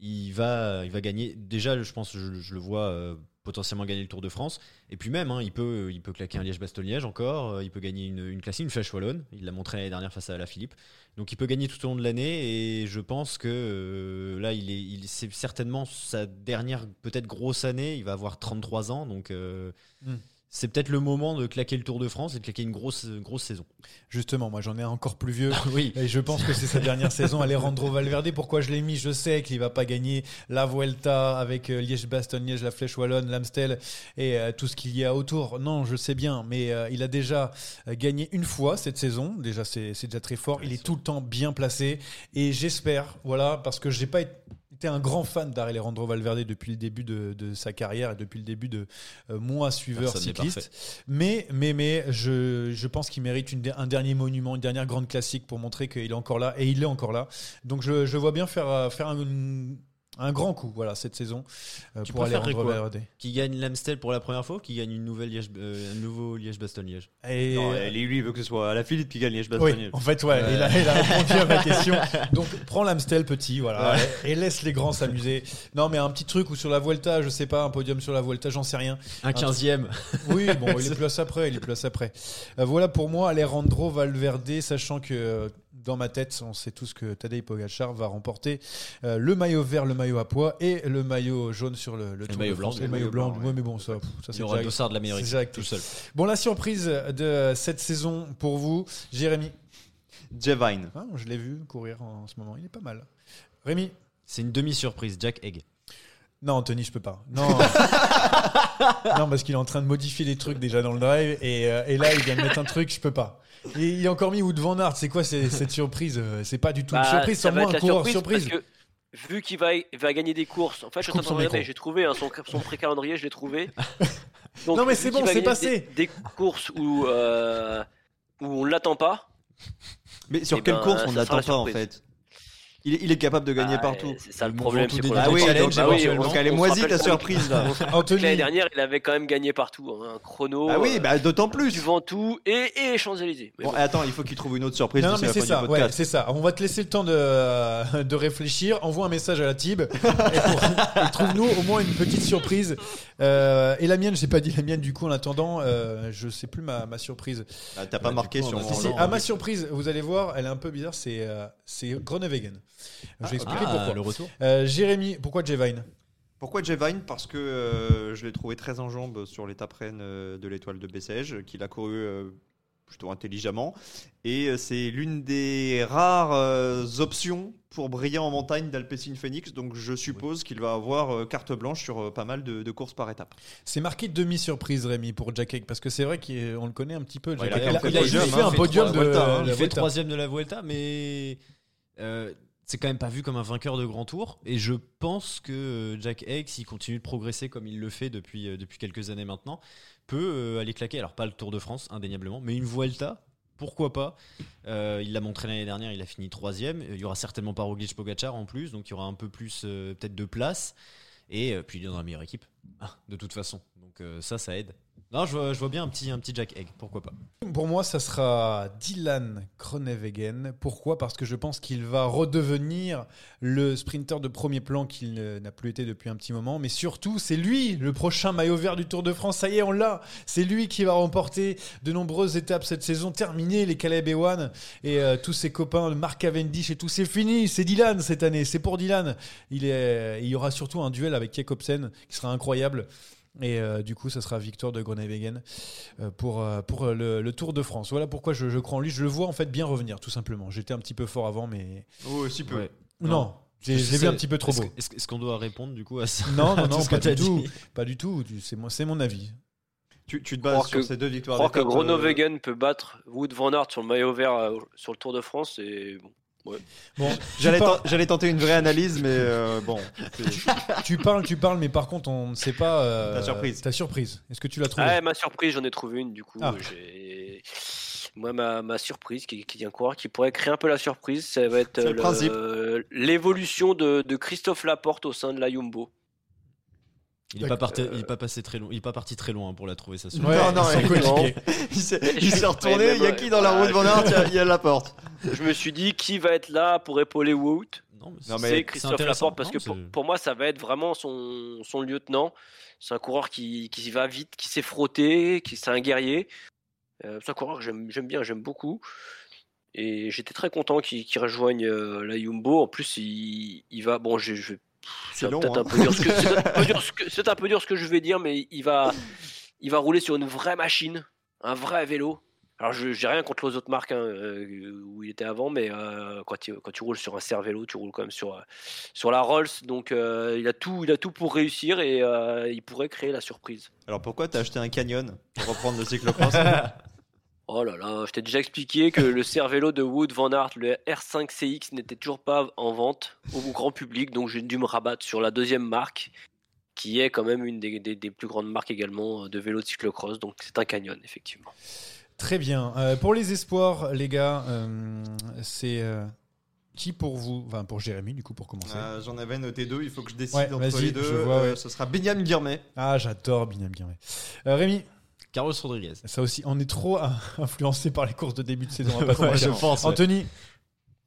il va, il va gagner. Déjà, je pense, je, je le vois euh, potentiellement gagner le Tour de France. Et puis même, hein, il, peut, il peut claquer un Liège-Bastogne-Liège encore, euh, il peut gagner une, une classique, une flèche wallonne, il l'a montré l'année dernière face à la Philippe. Donc il peut gagner tout au long de l'année et je pense que euh, là, il est, c'est certainement sa dernière peut-être grosse année, il va avoir 33 ans, donc... Euh, Mm. C'est peut-être le moment de claquer le Tour de France et de claquer une grosse, grosse saison. Justement, moi j'en ai encore plus vieux. oui. Et je pense que c'est sa dernière saison. Alejandro Valverde, pourquoi je l'ai mis? Je sais qu'il va pas gagner la Vuelta avec euh, Liège-Bastogne-Liège, la Flèche Wallonne, l'Amstel et euh, tout ce qu'il y a autour. Non, je sais bien, mais euh, il a déjà euh, gagné une fois cette saison. Déjà, c'est c'est déjà très fort. Il est tout le temps bien placé. Et j'espère, voilà, parce que j'ai pas été un grand fan d'Alejandro Valverde depuis le début de, de, sa carrière et depuis le début de euh, moi suiveur Personne cycliste. Mais, mais, mais je, je pense qu'il mérite une, un dernier monument, une dernière grande classique pour montrer qu'il est encore là et il est encore là. Donc je, je vois bien faire, euh, faire un, un grand coup voilà cette saison euh, Tu pour aller rendre. Qui gagne l'Amstel pour la première fois ou qui gagne une nouvelle Liège, euh, un nouveau Liège-Bastogne-Liège Et Non, lui, lui, il veut que ce soit à la Philippe qui gagne oui, Liège-Bastogne. en fait, ouais, il, a, il a répondu à ma question. Donc, prends l'Amstel petit, voilà, et, et laisse les grands s'amuser. Non, mais un petit truc ou sur la Vuelta, je sais pas, un podium sur la Vuelta, j'en sais rien. Un 15ème. Oui, bon, il est place après, il est place après. Euh, voilà pour moi, Alejandro Valverde, sachant que euh, dans ma tête, on sait tous que Tadej Pogacar va remporter euh, le maillot vert, le maillot à pois et le maillot jaune sur le, le Tour maillot de France. blanc, le le maillot blanc. blanc, ouais, mais bon, ça, pff, ça Il c'est y aura le déjà- dossard de la meilleure équipe tout seul. Bon, la surprise de cette saison pour vous, Jérémy. Jevine. Ah, je l'ai vu courir en ce moment, il est pas mal. Rémi C'est une demi-surprise, Jack Egg. Non, Anthony, je peux pas. Non, non parce qu'il est en train de modifier des trucs déjà dans le drive et, euh, et là, il vient de mettre un truc, je peux pas. Et il a encore mis Wood Van Aert. C'est quoi cette surprise Euh, C'est pas du tout une Bah, surprise, c'est moins un coureur surprise, surprise. parce que vu qu'il va, gagner des courses, en fait, je, Je suis en coupe train son de regarder, micro. j'ai trouvé hein, son, son pré-calendrier, je l'ai trouvé. Donc, Non, mais c'est bon, c'est passé. Des, des courses où, euh, où on l'attend pas. Mais sur Eh quelle ben, course on sera n'attend la pas en fait? Il est, il est capable de gagner Ah, partout. C'est ça le problème. pour la Ah oui, challenge, donc, bah oui, donc on- elle est moisie ta surprise là. Anthony, L'année dernière, il avait quand même gagné partout. hein, Un chrono. Ah oui, euh, bah d'autant plus. du Ventoux et, et les Champs-Élysées. Bon, bon. attends, il faut qu'il trouve une autre surprise Non, mais c'est ça, ouais, c'est ça. On va te laisser le temps de, de réfléchir. Envoie un message à la Tib trouve-nous au moins une petite surprise. Euh, et la mienne, j'ai pas dit la mienne du coup en attendant, euh, je sais plus ma, ma surprise. Ah, T'as pas marqué sur a mon. fait Si, si, non, à non, ma surprise, vous allez voir, elle est un peu bizarre, c'est euh, c'est Groenewegen. Je vais expliquer Ah, pourquoi. le retour. Euh, Jérémy, pourquoi Jevine Pourquoi Jevine Parce que euh, je l'ai trouvé très en jambes sur l'étape reine euh, de l'étoile de Bessèges, qu'il a couru euh, plutôt intelligemment. Et c'est l'une des rares euh, options pour briller en montagne d'Alpecin Phoenix. Donc je suppose qu'il va avoir euh, carte blanche sur euh, pas mal de, de courses par étape. C'est marqué demi-surprise, Rémi, pour Jack Egg, parce que c'est vrai qu'on le connaît un petit peu. Ouais, il a fait il a, podium, juste fait un podium de trois Vuelta, hein. la Il fait troisième de la Vuelta, mais euh, c'est quand même pas vu comme un vainqueur de grand tour. Et je pense que euh, Jack Egg, s'il continue de progresser comme il le fait depuis, euh, quelques années maintenant, peut euh, aller claquer. Alors pas le Tour de France, indéniablement, mais une Vuelta. Pourquoi pas Il l'a montré l'année dernière, il a fini troisième. Il y aura certainement pas Roglic Pogacar en plus, donc il y aura un peu plus peut-être de place. Et puis il est dans la meilleure équipe, de toute façon. Donc ça, ça aide. Non, je vois, bien un petit, un petit Jack Egg, pourquoi pas. Pour moi, ça sera Dylan Groenewegen. Pourquoi? Parce que je pense qu'il va redevenir le sprinter de premier plan qu'il n'a plus été depuis un petit moment. Mais surtout, c'est lui le prochain maillot vert du Tour de France. Ça y est, on l'a. C'est lui qui va remporter de nombreuses étapes cette saison. Terminé les Caleb Ewan et euh, tous ses copains, Mark Cavendish et tout. C'est fini. C'est Dylan cette année. C'est pour Dylan. Il, il y aura surtout un duel avec Jacobsen qui sera incroyable. Et euh, du coup, ça sera victoire de Groenewegen euh, pour, euh, pour le, le Tour de France. Voilà pourquoi je, je crois en lui. Je le vois en fait bien revenir, tout simplement. J'étais un petit peu fort avant, mais. Oh, si peu. Ouais. Non, j'ai vu un petit peu trop est-ce beau. Est-ce qu'on doit répondre du coup à ça? Non, non, non, pas du tout. Pas du tout. C'est moi- c'est mon avis. Tu, tu te bases Croire sur que- ces deux victoires Croire que d'étape, euh, peut battre Wood Van Aert sur le maillot vert euh, sur le Tour de France, c'est bon. Bon, J'allais tenter une vraie analyse, mais euh, bon. tu parles, tu parles, mais par contre, on ne sait pas. euh, Ta surprise. Ta surprise. Est-ce que tu l'as trouvé Ah, ma surprise, j'en ai trouvé une du coup. Ah. j'ai- Moi, ma, ma surprise, qui, qui est un coureur qui pourrait créer un peu la surprise, ça va être le- l'évolution de, de Christophe Laporte au sein de la Jumbo. Il n'est pas, parti- il est pas passé très loin. Il est pas parti très loin pour la trouver ça. Ouais, non, non, c'est il- compliqué. il s'est retourné. Il y a qui dans la roue de Van Aert Il y a- la porte. Je me suis dit qui va être là pour épauler Wout? Non, mais Non, C'est Christophe. Laporte parce que Non, pour, moi ça va être vraiment son, son lieutenant. C'est un coureur qui, qui va vite, qui s'est frotté, qui c'est un guerrier. Euh, c'est un coureur que j'aime bien, j'aime beaucoup. Et j'étais très content qu'il rejoigne euh, la Jumbo. En plus, il, il va. Bon, je, je- C'est c'est long, hein. un peu dur ce que- c'est un peu dur ce que- c'est un peu dur ce que je vais dire, mais il va, il va rouler sur une vraie machine, un vrai vélo. Alors, je j'ai rien contre les autres marques hein, euh, où il était avant, mais euh, quand, tu, quand tu roules sur un Cervélo, tu roules quand même sur, euh, sur la Rolls. Donc, euh, il, a tout, il a tout pour réussir et il pourrait créer la surprise. Alors pourquoi t'as acheté un canyon? Pour reprendre le cyclocross Oh là là, je t'ai déjà expliqué que le Cervélo de Wood Van Aert, le R5 CX, n'était toujours pas en vente au grand public, donc j'ai dû me rabattre sur la deuxième marque, qui est quand même une des, des- des plus grandes marques également de vélo de cyclocross, donc c'est un Canyon, effectivement. Très bien. Euh, pour les espoirs, les gars, euh, c'est euh, qui pour vous Enfin, pour Jérémy, du coup, pour commencer. Euh, J'en avais noté deux. Il faut que je décide Ouais, entre les deux. je vois, Euh, ouais. Ce sera Binyam Guirmet. Ah, j'adore Binyam Guirmet. Euh, Rémi Carlos Rodriguez. Ça aussi, on est trop influencé par les courses de début de saison. Ouais, je pense, ouais.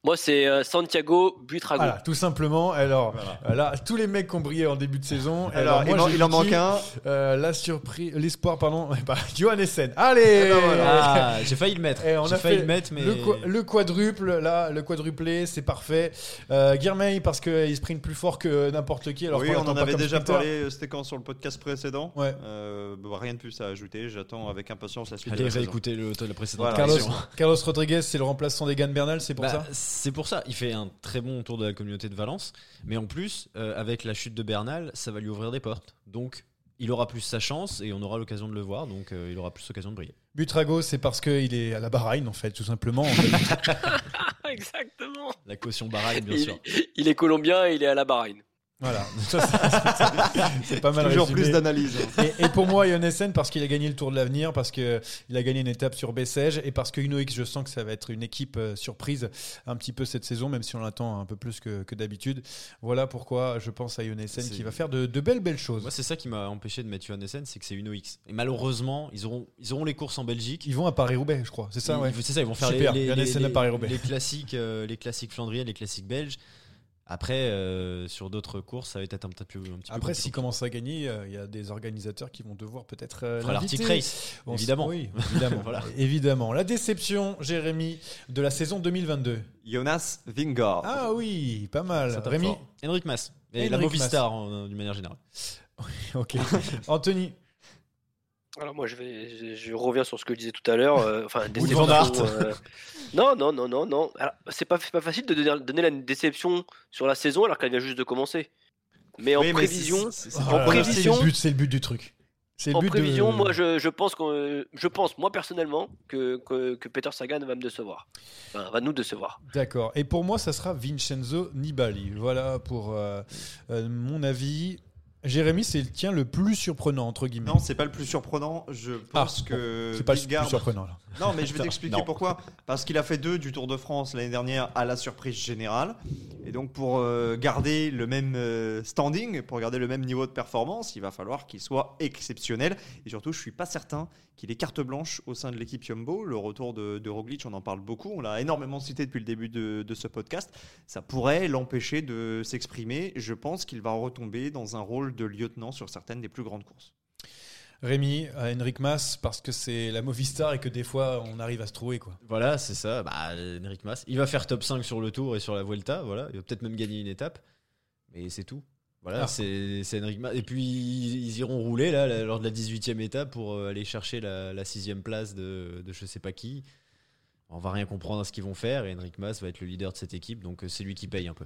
Moi, c'est euh, Santiago Buitrago. Voilà, tout simplement. Alors, euh, là, tous les mecs qui ont brillé en début de saison. Alors, il man- j'ai il en manque un. Euh, la surprise, l'espoir, pardon. Bah, Johan Essen. Allez Eh ben voilà. Ah, j'ai failli le mettre. Et on J'ai a failli le mettre, mais le, qua- le quadruple, là, le quadruplé, c'est parfait. Euh, Guirmeil, parce qu'il sprint plus fort que n'importe qui. Alors oui, on en avait déjà sprinter. parlé. C'était quand sur le podcast précédent. Ouais. Euh, bah, rien de plus à ajouter. J'attends avec impatience la suite. de Allez la saison. réécouter le, la précédente Voilà. Carlos, émission. Carlos Rodriguez, c'est le remplaçant d'Egan Bernal, c'est pour Bah, ça? C'est pour ça. Il fait un très bon tour de la communauté de Valence. Mais en plus, euh, avec la chute de Bernal, ça va lui ouvrir des portes. Donc, il aura plus sa chance et on aura l'occasion de le voir. Donc, euh, il aura plus l'occasion de briller. Butrago, c'est parce qu'il est à la Bahreïn, en fait, tout simplement. En fait. Exactement. La caution Bahreïn, bien Il, sûr. il est colombien et il est à la Bahreïn. Voilà. C'est- pas mal Toujours résumé. plus d'analyse. Et, et pour moi, Yonessen, parce qu'il a gagné le Tour de l'Avenir, parce qu'il a gagné une étape sur Bessèges, et parce que Uno X, je sens que ça va être une équipe euh, surprise un petit peu cette saison, même si on l'attend un peu plus que, que d'habitude. Voilà pourquoi je pense à Yonessen qui va faire de, de belles, belles choses. Moi, c'est ça qui m'a empêché de mettre Johan Essen, c'est que c'est une OX. Et malheureusement, ils auront, ils auront les courses en Belgique. Ils vont à Paris-Roubaix, je crois. C'est ça, Ils- ouais. C'est ça, ils vont faire Super, les, les, les classiques, euh, les classiques flandriens, les classiques belges. Après, euh, sur d'autres courses, ça va être un petit peu. Un petit Après, s'il commence à gagner, euh, il y a des organisateurs qui vont devoir peut-être euh, l'Arctic Race, On s- évidemment. Oui, évidemment. Voilà. évidemment. La déception, Jérémy, de la saison 2022. Jonas Vingard. Ah oui, pas mal. Ça Rémi fort. Henrik Mas. Et la Henrik Movistar, en- d'une manière générale. Ok. Anthony Alors moi je vais, je, je reviens sur ce que je disais tout à l'heure. euh, enfin, déception, euh, non, non, non, non, non. C'est pas, c'est pas facile de donner, donner la déception sur la saison alors qu'elle vient juste de commencer. Mais en Oui, prévision, c'est- Oh le but, c'est le but du truc. C'est en but prévision, de... moi je, je pense qu'on, je pense moi personnellement que, que, que Peter Sagan va me décevoir. Enfin, va nous décevoir. D'accord. Et pour moi, ça sera Vincenzo Nibali. Voilà pour euh, euh, mon avis. Jérémy, c'est le tien le plus surprenant, entre guillemets. Non, c'est pas le plus surprenant. Je pense Ah, que. C'est pas le plus surprenant, là. Non, mais je vais t'expliquer pourquoi. Parce qu'il a fait deux du Tour de France l'année dernière à la surprise générale. Et donc, pour euh, garder le même euh, standing, pour garder le même niveau de performance, il va falloir qu'il soit exceptionnel. Et surtout, je suis pas certain qu'il ait carte blanche au sein de l'équipe Jumbo. Le retour de, de Roglic, on en parle beaucoup. On l'a énormément cité depuis le début de, de ce podcast. Ça pourrait l'empêcher de s'exprimer. Je pense qu'il va retomber dans un rôle de lieutenant sur certaines des plus grandes courses. Rémi, à Henrik Mas, parce que c'est la Movistar et que des fois, on arrive à se trouver, quoi. Voilà, c'est ça. Bah, Henrik Mas. Il va faire top 5 sur le tour et sur la Vuelta. Voilà. Il va peut-être même gagner une étape. Mais c'est tout. Voilà, Ah. c'est c'est Henrik Mas. Et puis, ils, ils iront rouler là, là, lors de la 18e étape pour euh, aller chercher la, la 6 place de, de je sais pas qui. On va rien comprendre à ce qu'ils vont faire et Henrik Mas va être le leader de cette équipe, donc euh, c'est lui qui paye un peu.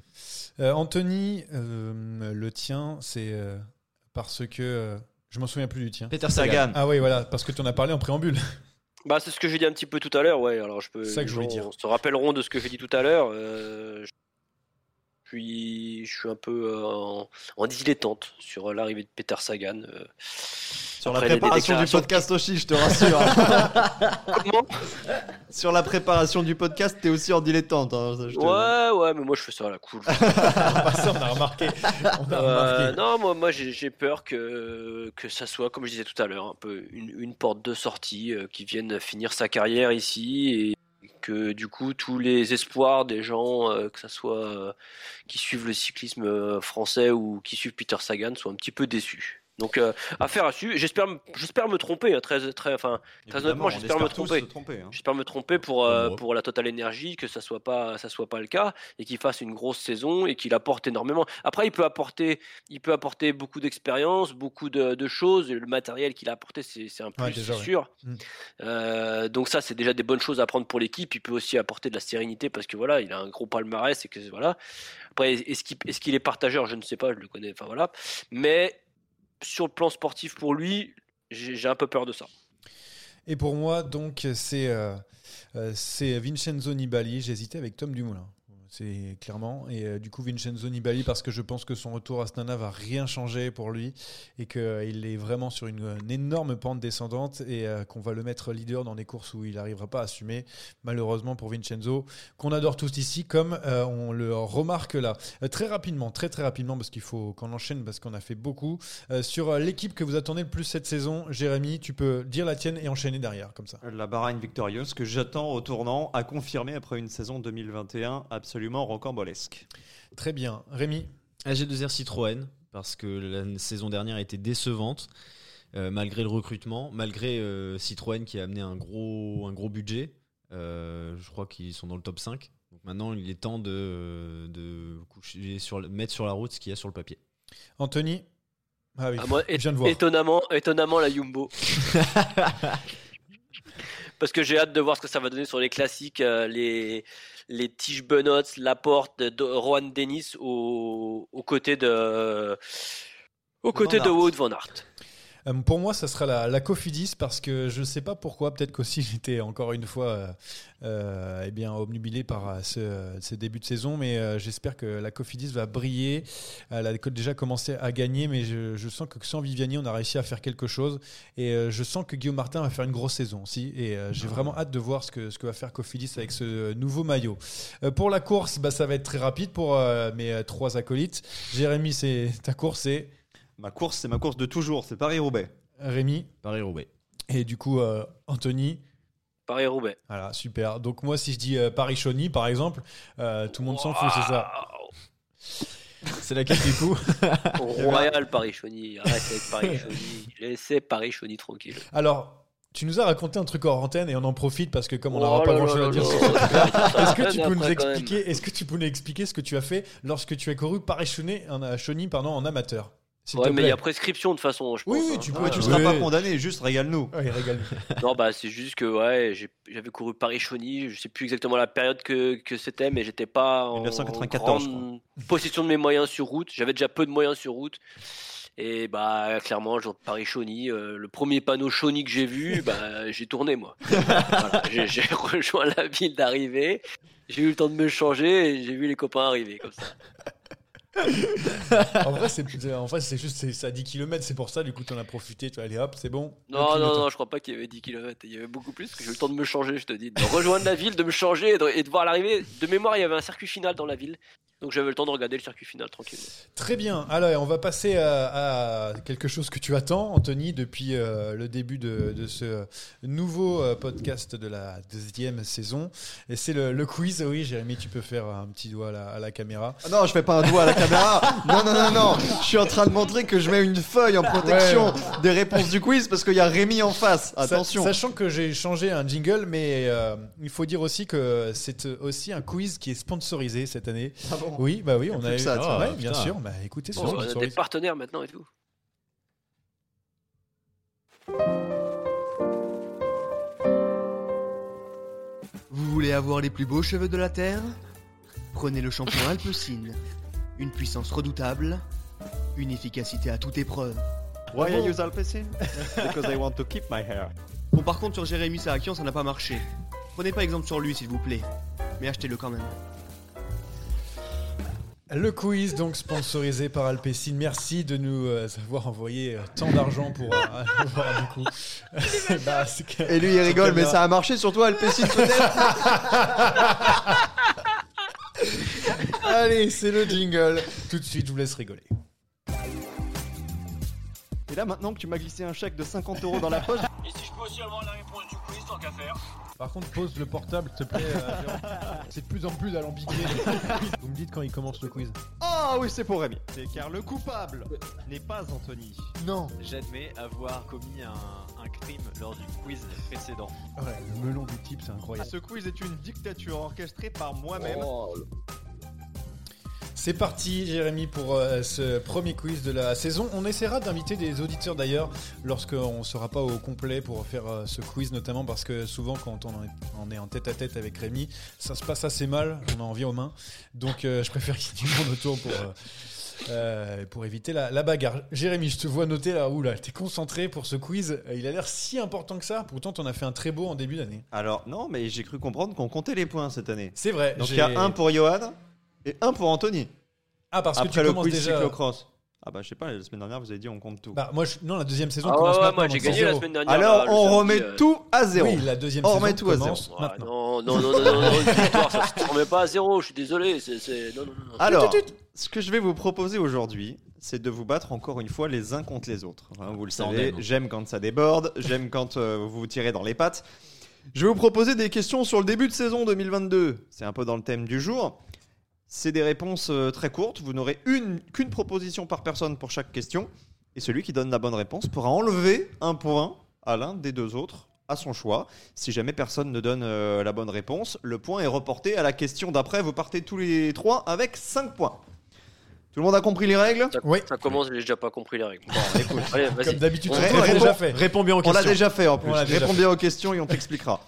Euh, Anthony, euh, le tien, c'est euh, parce que. je m'en souviens plus du tien. Peter Sagan. Ah oui, voilà, parce que tu en as parlé en préambule. Bah, c'est ce que j'ai dit un petit peu tout à l'heure, ouais. Alors, je peux. C'est ça que je voulais dire. Se rappelleront de ce que j'ai dit tout à l'heure. euh, je suis, je suis un peu en, en dilettante sur l'arrivée de Peter Sagan. Sur la Après, préparation du podcast aussi, je te rassure. Comment? Sur la préparation du podcast, t'es aussi en dilettante. hein, ça, je te- Ouais, ouais, mais moi je fais ça à la cool. ça, on a remarqué. On a Euh, non, moi, moi j'ai peur que, que ça soit, comme je disais tout à l'heure, un peu une, une porte de sortie euh, qui vienne finir sa carrière ici et que du coup tous les espoirs des gens, euh, que ça soit euh, qui suivent le cyclisme euh, français ou qui suivent Peter Sagan, soient un petit peu déçus. Donc euh, affaire à suivre. J'espère, me- j'espère me tromper. hein, très, très, enfin, très honnêtement, on j'espère me tromper. hein. J'espère me tromper pour, euh, pour la Total Energy, que ça soit pas ça soit pas le cas et qu'il fasse une grosse saison et qu'il apporte énormément. Après, il peut apporter il peut apporter beaucoup d'expérience, beaucoup de, de choses. Et le matériel qu'il a apporté, c'est c'est un plus, Ouais, déjà, c'est ouais. sûr. Mm. Euh, donc ça, c'est déjà des bonnes choses à prendre pour l'équipe. Il peut aussi apporter de la sérénité parce que voilà, il a un gros palmarès et que voilà. Après, est-ce qu'il est, qu'il est partageur? Je ne sais pas, je le connais. Enfin voilà. Mais sur le plan sportif pour lui, j'ai un peu peur de ça. Et pour moi, donc, c'est euh, euh, c'est Vincenzo Nibali. J'hésitais avec Tom Dumoulin. C'est clairement. Et euh, du coup, Vincenzo Nibali, parce que je pense que son retour à Astana va rien changer pour lui et qu'il est vraiment sur une, énorme pente descendante et euh, qu'on va le mettre leader dans des courses où il n'arrivera pas à assumer, malheureusement pour Vincenzo, qu'on adore tous ici, comme euh, on le remarque là. Euh, très rapidement, très très rapidement, parce qu'il faut qu'on enchaîne, parce qu'on a fait beaucoup. Euh, sur euh, l'équipe que vous attendez le plus cette saison, Jérémy, tu peux dire la tienne et enchaîner derrière, comme ça. La Bahrain Victorious que j'attends au tournant à confirmer après une saison 2021 absolument rocambolesque. Très bien. Rémi AG2R Citroën, parce que la saison dernière a été décevante, euh, malgré le recrutement, malgré euh, Citroën qui a amené un gros, un gros budget. Euh, je crois qu'ils sont dans le top 5. Donc maintenant, il est temps de, de coucher sur, le- mettre sur la route ce qu'il y a sur le papier. Anthony Ah oui, Ah, moi, je viens de voir. Étonnamment, étonnamment la Jumbo. Parce que j'ai hâte de voir ce que ça va donner sur les classiques, euh, les, les Tige Benoît, Laporte, de, Rohan Dennis au- aux côtés de, aux côtés de. Wout van Aert. Euh, pour moi, ça sera la, la Cofidis parce que je ne sais pas pourquoi. Peut-être qu'aussi j'étais encore une fois euh, euh, eh bien, obnubilé par ce, ce début de saison, mais euh, j'espère que la Cofidis va briller. Elle a déjà commencé à gagner, mais je, je sens que sans Viviani, on a réussi à faire quelque chose. Et je sens que Guillaume Martin va faire une grosse saison aussi. Et j'ai vraiment hâte de voir ce que, ce que va faire Cofidis avec ce nouveau maillot. Pour la course, bah, ça va être très rapide pour mes trois acolytes. Jérémy, c'est ta course, c'est Ma course, c'est ma course de toujours, c'est Paris-Roubaix. Rémi. Paris-Roubaix. Et du coup, euh, Anthony. Paris-Roubaix. Voilà, super. Donc moi, si je dis euh, Paris-Chauny, par exemple, euh, tout le monde s'en fout, c'est ça C'est laquelle du coup Royal Paris-Chauny. Arrête avec Paris-Chauny. Laissez Paris-Chauny tranquille. Alors, tu nous as raconté un truc hors antenne et on en profite parce que comme on Oh n'aura pas là grand chose à dire sur est-ce que tu peux nous expliquer, est-ce que tu peux nous expliquer ce que tu as fait lorsque tu as couru Paris-Chauny en, Chauny, pardon, en amateur Ouais, te mais il y a prescription de toute façon, je pense. Oui, hein. tu peux- Ouais, tu tu peux- seras pas condamné, juste régale-nous. Ouais, régale. Non, bah c'est juste que ouais, j'avais couru Paris-Chauny, je sais plus exactement la période que, que c'était, mais j'étais pas en 1994, grande possession de mes moyens sur route. J'avais déjà peu de moyens sur route. Et bah clairement, Paris-Chauny, euh, le premier panneau Chauny que j'ai vu, bah j'ai tourné moi. Voilà, j'ai rejoint la ville d'arrivée, j'ai eu le temps de me changer et j'ai vu les copains arriver comme ça. en vrai, c'est en vrai, c'est juste c'est à 10 km, c'est pour ça, du coup, tu en as profité, tu vas aller hop, c'est bon. Non, non, non, je crois pas qu'il y avait 10 km. Il y avait beaucoup plus, parce que j'ai eu le temps de me changer, je te dis. De rejoindre la ville, de me changer et de, et de voir l'arrivée. De mémoire, il y avait un circuit final dans la ville. Donc j'avais le temps de regarder le circuit final tranquillement. Très bien. Alors, on va passer à, à quelque chose que tu attends, Anthony, depuis euh, le début de, de ce nouveau euh, podcast de la deuxième saison. Et c'est le, le quiz. Oui, Jérémy, tu peux faire un petit doigt à la, à la caméra. Ah non, je fais pas un doigt à la caméra. Non, non, non, non. Je suis en train de montrer que je mets une feuille en protection des réponses du quiz parce qu'il y a Rémi en face. Attention. Sa- sachant que j'ai changé un jingle, mais euh, il faut dire aussi que c'est aussi un quiz qui est sponsorisé cette année. Ah bon Oui, bah oui, on a eu- ça, ouais, Ah, bien putain. sûr. Bah écoutez, Bon, on a des partenaires maintenant et tout. Vous voulez avoir les plus beaux cheveux de la Terre? Prenez le shampoing Alpecin. Une puissance redoutable, une efficacité à toute épreuve. Why I use Alpecin? Because I want to keep my hair. Bon, par contre, sur Jérémy Saakian, ça n'a pas marché. Prenez pas exemple sur lui, s'il vous plaît. Mais achetez-le quand même. Le quiz, donc sponsorisé par Alpecin. Merci de nous euh, avoir envoyé euh, tant d'argent pour euh, avoir du coup. Bah, Et lui, il rigole, mais ça a marché sur toi, Alpecin, peut-être Allez, c'est le jingle. Tout de suite, je vous laisse rigoler. Et là, maintenant que tu m'as glissé un chèque de 50 euros dans la poche, Et si je peux aussi avoir la réponse du quiz, tant qu'à faire Par contre, pose le portable, s'il te plaît. euh, c'est de plus en plus alambiqué. Vous me dites quand il commence le quiz. Ah oui, c'est pour Rémi. C'est car le coupable n'est pas Anthony. Non. J'admets avoir commis un, un crime lors du quiz précédent. Ouais, le melon du type, c'est incroyable. Ce quiz est une dictature orchestrée par moi-même. Oh, C'est parti, Jérémy, pour euh, ce premier quiz de la saison. On essaiera d'inviter des auditeurs d'ailleurs lorsqu'on ne sera pas au complet pour faire euh, ce quiz, notamment parce que souvent, quand on en est, on est en tête à tête avec Rémi, ça se passe assez mal, on en vient aux mains. Donc, euh, je préfère qu'il y ait du monde autour pour. euh, pour éviter la, la bagarre. Jérémy, je te vois noter là, oula, t'es concentré pour ce quiz. Il a l'air si important que ça. Pourtant, t'en as fait un très beau en début d'année. Alors, non, mais j'ai cru comprendre qu'on comptait les points cette année. C'est vrai. Donc, il y a un pour Johan et un pour Anthony. Ah, parce que Après tu le commences quiz déjà. cyclocross. Ah bah, je sais pas, la semaine dernière, vous avez dit on compte tout. Bah, moi, je- non, la deuxième saison Ah commence ouais, ouais, maintenant. moi j'ai donc c'est gagné la zéro. semaine dernière. Alors, là, le on remet euh. tout à zéro. Oui, la deuxième On saison remet tout à commence Ah, maintenant. non, non, non, non, non, non, ça se remet pas à zéro, je suis désolé. C'est, c'est... Non, non, non. Alors, ce que je vais vous proposer aujourd'hui, c'est de vous battre encore une fois les uns contre les autres. Hein, vous le en savez, aime. j'aime quand ça déborde, j'aime quand euh, vous vous tirez dans les pattes. Je vais vous proposer des questions sur le début de saison 2022. C'est un peu dans le thème du jour. C'est des réponses euh, très courtes. Vous n'aurez une qu'une proposition par personne pour chaque question. Et celui qui donne la bonne réponse pourra enlever un point à l'un des deux autres à son choix. Si jamais personne ne donne euh, la bonne réponse, le point est reporté à la question d'après. Vous partez tous les trois avec 5 points. Tout le monde a compris les règles? Ça, Oui. ça commence, j'ai déjà pas compris les règles. Bon, écoute, allez, vas-y. Comme d'habitude, On- on l'a réponds- déjà fait. Réponds bien aux On questions. l'a déjà fait en plus. On Réponds bien aux questions et on t'expliquera.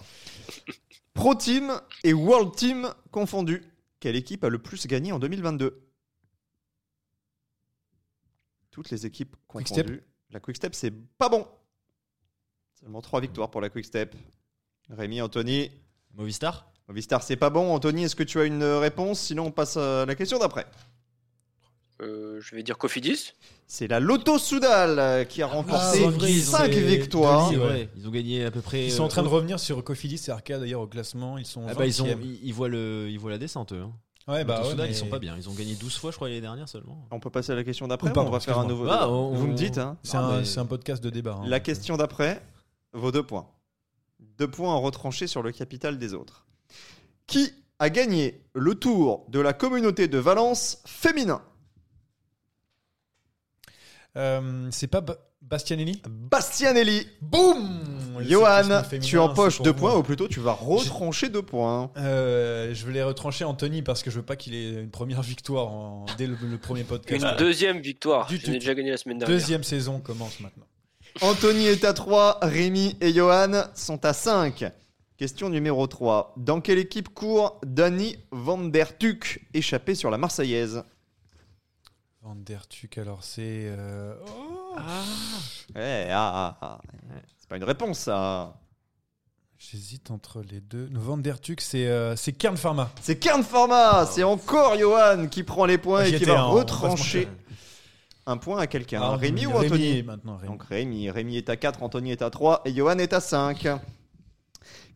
Pro Team et World Team confondus. Quelle équipe a le plus gagné en 2022 Toutes les équipes Quick-step. confondues. La Quick Step, c'est pas bon. Seulement 3 victoires pour la Quick Step. Rémi, Anthony. Movistar Movistar, c'est pas bon. Anthony, est-ce que tu as une réponse? Sinon, on passe à la question d'après. Euh, je vais dire Cofidis. C'est la Lotto Soudal euh, qui a remporté vrai, ils ont 5 fait victoires. Ouais. ils ont gagné à peu près. Ils sont en train de euh, revenir sur Cofidis et Arca d'ailleurs au classement. Ils sont. Ah bah, ils, ont, 20e. ils, voient le, ils voient la descente, eux. hein. Ouais, bah ouais, mais- ils sont pas bien. Ils ont gagné 12 fois, je crois, l'année dernière seulement. On peut passer à la question d'après on va faire un nouveau excuse-moi. débat Ah, on- Vous me dites, hein C'est Ah, un, mais- c'est un podcast de débat. hein. La question d'après, vos deux points. Deux points retranchés sur le capital des autres. Qui a gagné le tour de la communauté de Valence féminin? Euh, c'est pas Ba- Bastianelli Bastianelli. Boum Johan, tu empoches deux points, ou plutôt tu vas retrancher deux points. Euh, je vais les retrancher Anthony parce que je veux pas qu'il ait une première victoire en- dès le, le premier podcast. Une deuxième victoire. Du Je l'ai déjà gagné la semaine dernière. Deuxième saison commence maintenant. Anthony est à 3, Rémi et Johan sont à 5. Question numéro 3. Dans quelle équipe court Danny Van Der Tuck, échappé sur la Marseillaise Van der Tuck, alors c'est. euh, oh, Ouais, ah, ah, ah. C'est pas une réponse, ça. J'hésite entre les deux. Van der Tuck, c'est euh, c'est Kern Pharma. C'est Kern Pharma, c'est encore Johan qui prend les points Ah, et qui va retrancher un point à quelqu'un. Ah, Rémi ou Anthony maintenant, Rémi. Donc Rémi, Rémi est à 4, Anthony est à 3 et Johan est à 5.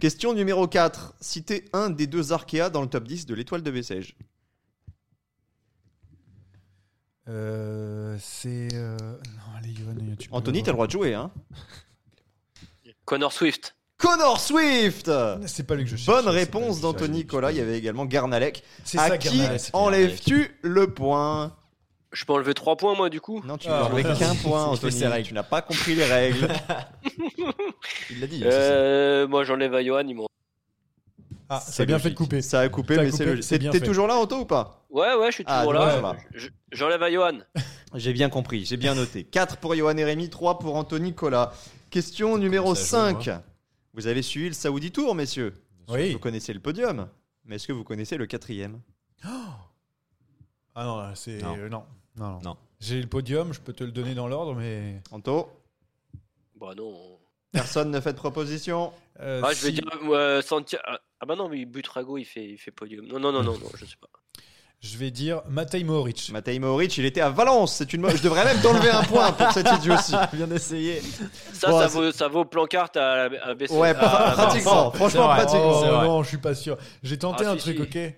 Question numéro 4. Citez un des deux Arkea dans le top 10 de l'étoile de Bessèges. Euh, c'est. euh, Non, allez, Johan, tu Anthony, t'as le droit de jouer, hein Connor Swift. Connor Swift C'est pas lui que je cherchais, Bonne réponse d'Anthony Nicolas. Il y avait également Garnalek. C'est À ça, qui enlèves-tu le point? Je peux enlever 3 points, moi, du coup? Non, tu Ah, n'as enlevé voilà. qu'un point, Il Anthony. Tu n'as pas compris les règles. Il l'a dit. hein, euh, Moi, j'enlève à Johan. Ils m'ont... Ah, ça C'est a bien fait de couper. Ça a coupé, Ça a mais coupé, c'est logique. c'est T'es bien t'es fait. toujours là, Anto, ou pas? Ouais, ouais, je suis Ah, toujours là. J'enlève à Johan. J'ai bien compris, j'ai bien noté. 4 pour Johan et Rémi, 3 pour Anthony Cola. Question numéro ça joue, 5. Vous avez suivi le Saoudi Tour, messieurs Oui. Vous connaissez le podium, mais est-ce que vous connaissez le quatrième? Ah non, là, c'est. Non. euh, non. Non, non. Non. J'ai le podium, je peux te le donner dans l'ordre, mais. Anto? Bah non. Personne ne fait de proposition? Euh, Ah, je vais dire euh, Ah, ah bah non, mais Butrago, il fait, il fait podium. Non, non, non, non, non, je sais pas. Je vais dire Matej Mohoric. Matej Mohoric, il était à Valence. C'est une. Je devrais même t'enlever un point pour cette idiotie. Bien essayé. Ça, Bon, ça, vaut, ça vaut plan carte à, à baisser. Ouais, à- pra- à- pratiquement. Franchement, pratiquement. Oh, non, je suis pas sûr. J'ai tenté Ah, un si, truc, si. ok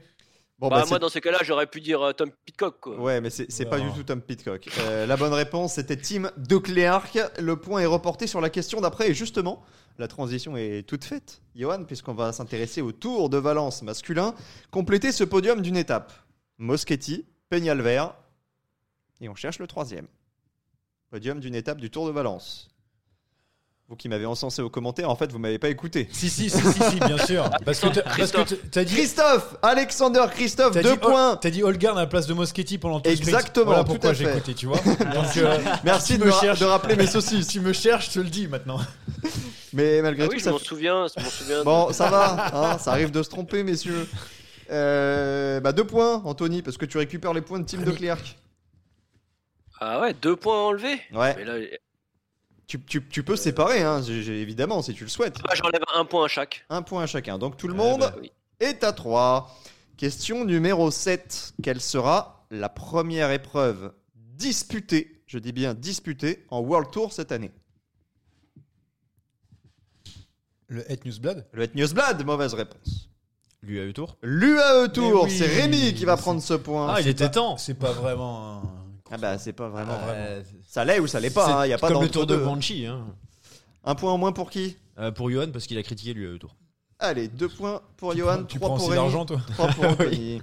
Bon, bah, bah, moi, dans ces cas-là, j'aurais pu dire euh, Tom Pitcock. Quoi. Ouais, mais c'est pas du tout Tom Pitcock. Euh, la bonne réponse, c'était Tim de Clerc. Le point est reporté sur la question d'après. Et justement, la transition est toute faite, Johan, puisqu'on va s'intéresser au Tour de Valence masculin. Compléter ce podium d'une étape. Moschetti, Peñalver. Et on cherche le troisième. Podium d'une étape du Tour de Valence. Vous qui m'avez encensé aux commentaires, en fait, vous m'avez pas écouté. Si, si, si, si, si, bien sûr. Parce que t'as- parce que Christophe. t'as dit. Christophe Alexander Christophe, deux dit, points T'as dit Holgard à la place de Moschetti pendant tout le sprint. Exactement, Voilà tout pourquoi à j'ai fait. écouté, tu vois. Donc, euh, Merci tu de me me ra- cherches. de rappeler mes saucisses. tu me cherches, je te le dis maintenant. Mais malgré Ah tout, oui, je ça m'en souviens. Je m'en souviens Bon, ça va, hein, ça arrive de se tromper, messieurs. Euh, bah, deux points, Anthony, parce que tu récupères les points de Team de Clerc. Ah ouais, deux points enlevés Ouais. Mais là, Tu, tu- tu peux séparer, hein, j'ai- j'ai- évidemment, si tu le souhaites. ah, j'enlève un point à chaque. Un point à chacun. Donc tout le Ah, monde bah oui. est à 3. Question numéro 7. Quelle sera la première épreuve disputée, je dis bien disputée, en World Tour cette année? Le Het Newsblad Le Het Newsblad, mauvaise réponse. L'UAE Tour L'UAE Tour, oui, c'est Rémi qui va prendre ce point. Ah, il était pas- temps. C'est pas vraiment un. Ah bah c'est pas vraiment Euh, Ça l'est ou ça l'est pas, il n'y a pas comme le tour de. Banshee. Hein. Un point en moins pour qui? Euh, pour Johan, parce qu'il a critiqué l'UAE Tour. Allez, deux points pour Tu Johan, prends- tu trois prends pour Rémi, l'argent, toi trois pour Anthony.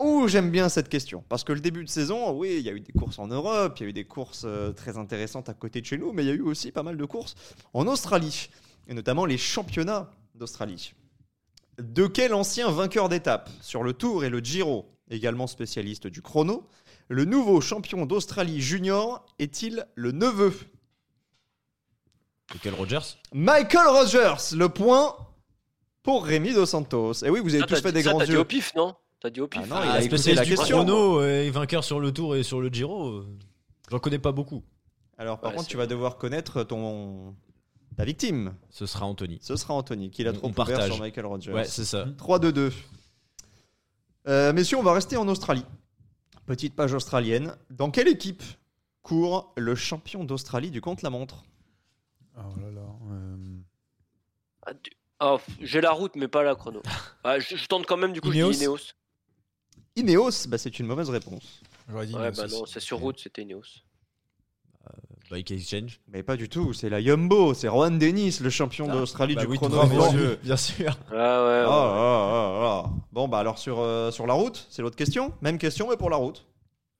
Ouh, j'aime bien cette question. Parce que le début de saison, oui, il y a eu des courses en Europe, il y a eu des courses euh, très intéressantes à côté de chez nous, mais il y a eu aussi pas mal de courses en Australie, et notamment les championnats d'Australie. De quel ancien vainqueur d'étape sur le Tour et le Giro, également spécialiste du chrono, le nouveau champion d'Australie junior est-il le neveu? Lequel Rogers Michael Rogers, le point pour Rémi Dos Santos. Et oui, vous avez Ça, tous fait dit- des ça, grands t'as dit yeux. au pif, non? T'as dit au pif. Ah non, Ah, il a écouté la du question. chrono et vainqueur sur le Tour et sur le Giro. J'en connais pas beaucoup. Alors par Ouais, contre, tu vas devoir connaître ton ta victime. Ce sera Anthony. Ce sera Anthony qui l'a trop on ouvert partage. sur Michael Rogers. Ouais, c'est ça. 3-2-2. Euh, messieurs, on va rester en Australie. Petite page australienne. Dans quelle équipe court le champion d'Australie du contre-la-montre Oh là là. euh, Ah, du- ah, j'ai la route, mais pas la chrono. Ah, je, je tente quand même, du coup, je Ineos dis Ineos. Ineos, bah, c'est une mauvaise réponse. Dit Ouais, Ineos bah non, c'est sur route, c'était Ineos. Bike Exchange. Mais pas du tout, c'est la Yumbo, c'est Rohan Dennis, le champion d'Australie Bah du oui, chrono. messieurs. bien sûr. Ah ouais, Ah, ouais. ah, ah, ah. Bon, bah alors sur, euh, sur la route, c'est l'autre question. Même question, mais pour la route.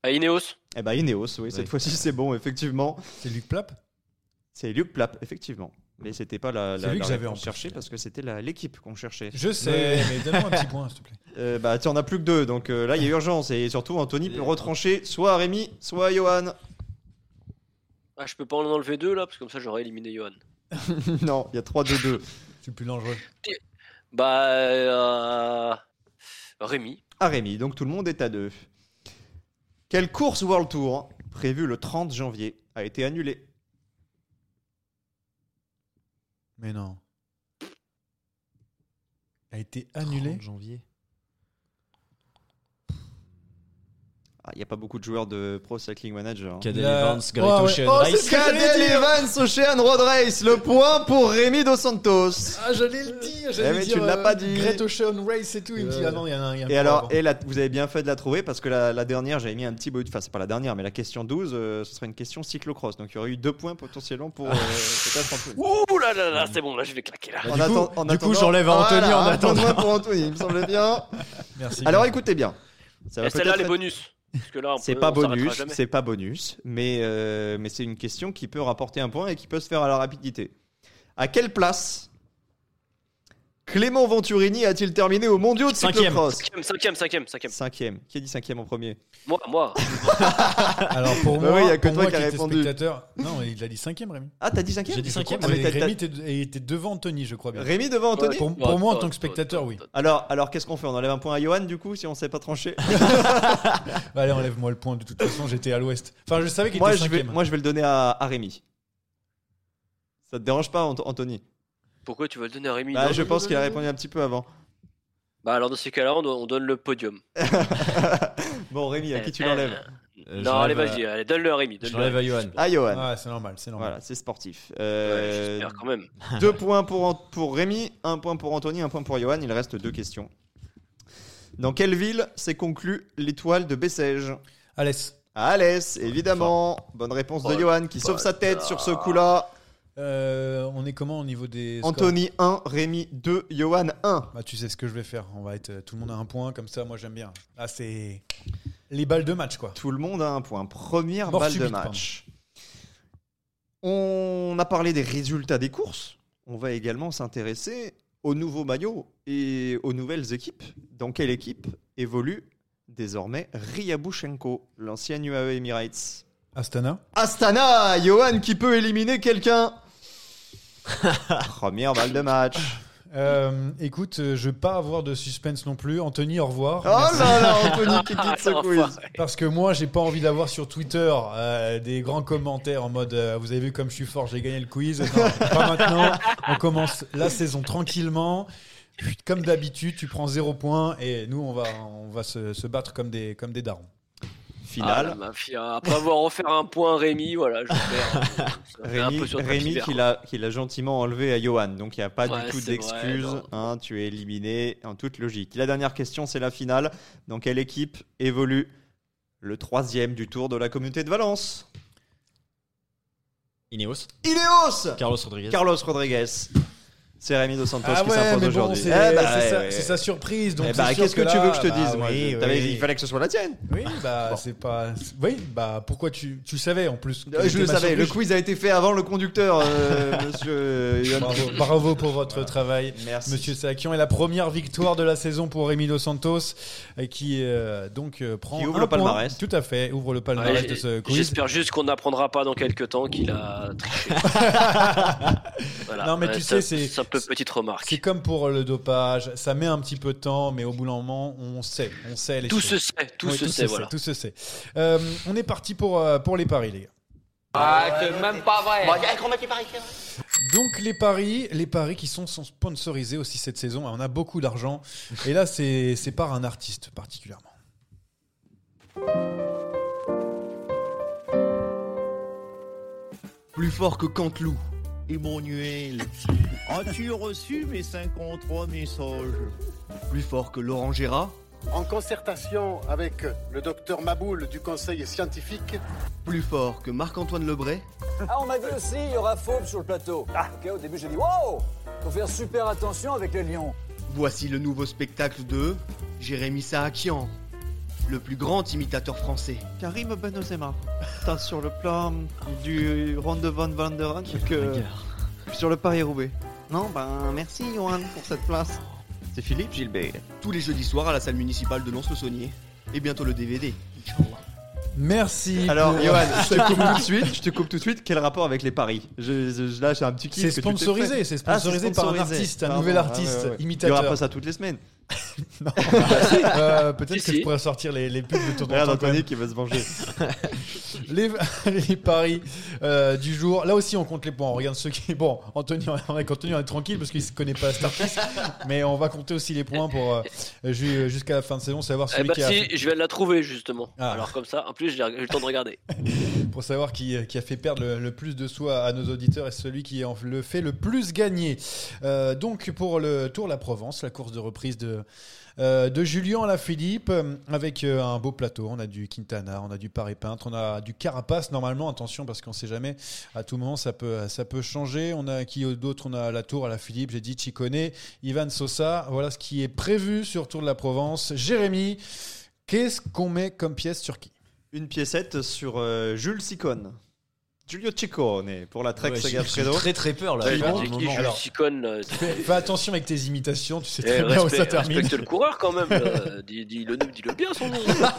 Ah, Ineos Eh bah Ineos, oui, cette fois-ci c'est bon, effectivement. C'est Luc Plap C'est Luc Plap, effectivement. Mais c'était pas la, C'est la, lui la que j'avais plus. parce que c'était l'équipe qu'on cherchait. Je sais, mais donne-moi un petit point, s'il te plaît. Euh, bah tu en as plus que deux, donc euh, là il y a urgence et surtout Anthony peut retrancher soit à Rémi, soit à Johan. Ah, je peux pas en enlever deux là, parce que comme ça j'aurais éliminé Johan. non, il y a 3-2-2. C'est plus dangereux. Bah. Euh... Rémi. À Rémi, donc tout le monde est à deux. Quelle course World Tour prévue le 30 janvier a été annulée? Mais non. A été annulé 30 janvier. Il n'y a pas beaucoup de joueurs de Pro Cycling Manager. hein. Cadel Il y a- Evans, Garrett Oh. Ocean Oh, Race. Cadel. Evans Ocean Road Race, le point pour Rémi Dos Santos. Ah, j'allais le dire, Eh, j'allais mais dire. tu l'as euh, pas dit. Great Ocean Race et tout. Il me dit, ah non, il y en a y a Et alors, et la- vous avez bien fait de la trouver parce que la, la dernière, j'avais mis un petit bout. de- Enfin, c'est pas la dernière, mais la question 12, euh, ce serait une question cyclocross. Donc il y aurait eu deux points potentiellement pour euh, peut-être Anthony. Ouh là là là, c'est bon, là je vais claquer là. En du coup- atten- en du coup, j'enlève à Anthony Voilà, en un point de attendant. pour Anthony, il me semble bien. Merci. Alors écoutez bien. Ça va Et celle-là, les être- bonus. C'est pas bonus, c'est pas bonus, mais, euh, mais c'est une question qui peut rapporter un point et qui peut se faire à la rapidité. À quelle place Clément Venturini a-t-il terminé au mondiaux de Cinquième. cyclocross Cinquième, cinquième, cinquième, cinquième. Cinquième. Qui a dit cinquième en premier Moi, moi. Alors pour Bah moi, oui, y a que toi moi qui as répondu. spectateur. Non, il a dit cinquième, Rémi. Ah, t'as dit cinquième J'ai dit crois cinquième. Ah, mais Rémi était, devant Anthony, je crois bien. Rémi devant Anthony Pour, pour moi, en tant que spectateur, oui. Alors, alors qu'est-ce qu'on fait? On enlève un point à Johan du coup si on sait pas trancher Bah, allez, enlève-moi le point. De toute façon, j'étais à l'ouest. Enfin, je savais qu'il moi, était je vais, cinquième. moi je vais le donner à, à Rémi. Ça te dérange pas Ant- Anthony? Pourquoi tu vas le donner à Rémi Bah, Je pense qu'il a répondu un petit peu avant. Bah alors dans ces cas-là, on, on donne le podium. bon, Rémi, à qui tu l'enlèves euh, Non, allez, vas-y, allez, donne-le à Rémi. Je l'enlève à Johan. Ah, Johan. Ouais, c'est normal, c'est normal. Voilà, c'est sportif. Euh, J'espère quand même. deux points pour, pour Rémi, un point pour Anthony, un point pour Johan. Il reste deux questions. Dans quelle ville s'est conclue l'étoile de Bessèges? Alès. À Alès, évidemment. Bonne réponse de Oh, Johan qui sauve sa tête sur ce coup-là. Euh, on est comment au niveau des Anthony 1, Rémi 2, Johan 1. Bah, tu sais ce que je vais faire. On va être euh, tout le monde a un point comme ça. Moi j'aime bien. Ah c'est les balles de match quoi. Tout le monde a un point. Première Mort balle subite, de match. On a parlé des résultats des courses. On va également s'intéresser aux nouveaux maillots et aux nouvelles équipes. Dans quelle équipe évolue désormais Ryabushenko, l'ancien UAE Emirates? Astana. Astana, Johan qui peut éliminer quelqu'un. Première balle de match. Euh, écoute, euh, je vais pas avoir de suspense non plus. Anthony, au revoir. Oh Merci. là là, Anthony qui quitte ce quiz. Parce que moi, j'ai pas envie d'avoir sur Twitter euh, des grands commentaires en mode euh, Vous avez vu comme je suis fort, j'ai gagné le quiz. Non, pas maintenant. On commence la saison tranquillement. Comme d'habitude, tu prends zéro point et nous, on va, on va se, se battre comme des, comme des darons. Ah, Finale. la mafia. Après avoir offert un point à Rémi, voilà, je perds. Un Rémi, Rémi qui l'a gentiment enlevé à Johan, donc il n'y a pas Ouais, du tout d'excuses. hein, tu es éliminé en toute logique. La dernière question, c'est la finale. Dans quelle équipe évolue le troisième du tour de la communauté de Valence? Ineos. Ineos Carlos Rodriguez. Carlos Rodriguez. C'est Rémi Dos Santos Ah qui ouais, s'impose bon, aujourd'hui. c'est Eh bah, c'est sa, ouais, surprise. Donc Eh bah, qu'est-ce que, tu là, veux que je te bah, dise moi oui, Je- t'avais- oui. Il fallait que ce soit la tienne. Oui, bah Bon. c'est pas. Oui, bah pourquoi tu, tu savais en plus Euh, Je le savais, le quiz a été fait avant le conducteur, euh, monsieur. Bravo, bravo pour votre travail, Merci. Monsieur Sakian. Et la première victoire de la saison pour Rémi Dos Santos, euh, qui euh, donc euh, prend Qui ouvre un le point. palmarès. Tout à fait, ouvre le palmarès de ce quiz. J'espère juste qu'on n'apprendra pas dans quelques temps qu'il a triché. Non, mais tu sais, c'est- petite remarque. C'est comme pour le dopage, ça met un petit peu de temps, mais au bout d'un moment, on sait, on sait les Tout choses. se sait, tout Oui, se sait, voilà. tout se sait. Euh, on est parti pour, euh, pour les paris, les gars. Ah, c'est même pas vrai. Donc les paris, les paris qui sont, sont sponsorisés aussi cette saison, on a beaucoup d'argent. Et là, c'est c'est par un artiste particulièrement. Plus fort que Canteloup. Emmanuel, as-tu reçu mes 53 messages? Plus fort que Laurent Gérard? En concertation avec le docteur Maboul du conseil scientifique. Plus fort que Marc-Antoine Lebray? Ah, on m'a dit aussi, il y aura Faube sur le plateau. Ok, au début, j'ai dit, wow Faut faire super attention avec les lions. Voici le nouveau spectacle de Jérémy Saakian, le plus grand imitateur français. Karim Benzema, tant sur le plan du Ronde van Vanderen que sur le Paris-Roubaix. Non, ben merci Johan pour cette place. C'est Philippe Gilbert. Tous les jeudis soirs à la salle municipale de Lons-le-Saunier. Et bientôt le DVD. Merci. Alors, pour- Johan, je te coupe tout de suite. Je te coupe tout de suite. Quel rapport avec les paris? Je, je- je- Là, j'ai un petit kiff. C'est sponsorisé, fait. c'est Ah, sponsorisé par un artiste, un Pardon, nouvel ouais, artiste, ouais, ouais. imitateur. Il y aura pas ça toutes les semaines. Euh, Peut-être Si, que si. je pourrais sortir les, les pubs de en Regarde Anthony qui va se venger. les, les paris euh, du jour. Là aussi, on compte les points. On regarde ceux qui. Bon, Anthony, on est, Anthony, on est tranquille parce qu'il ne connaît pas artiste. mais on va compter aussi les points pour euh, ju- jusqu'à la fin de saison, savoir Eh celui bah qui a si, je vais la trouver justement. Ah. Alors comme ça, en plus j'ai le temps de regarder. Pour savoir qui, a fait perdre le, plus de sous à, à nos auditeurs et celui qui le fait le plus gagner. Euh, donc pour le Tour La Provence, la course de reprise de, euh, de Julien Lafilippe, euh, avec euh, un beau plateau. On a du Quintana, on a du Paris Peintre, on a du Carapace normalement. Attention parce qu'on sait jamais. À tout moment, ça peut, ça peut changer. On a qui d'autre? On a la Tour à la Philippe, j'ai dit Chicone, Ivan Sosa. Voilà ce qui est prévu sur Tour de la Provence. Jérémy, qu'est-ce qu'on met comme pièce sur qui? Une piécette sur euh, Jules Sicone. Giulio Ciccone pour la Trek Ouais, Saga j'ai- j'ai Fredo. très très peur là. Fais, attention avec tes imitations, tu sais Eh, très bien où ça termine. respecte le coureur quand même. Dis- Dis-le bien son nom.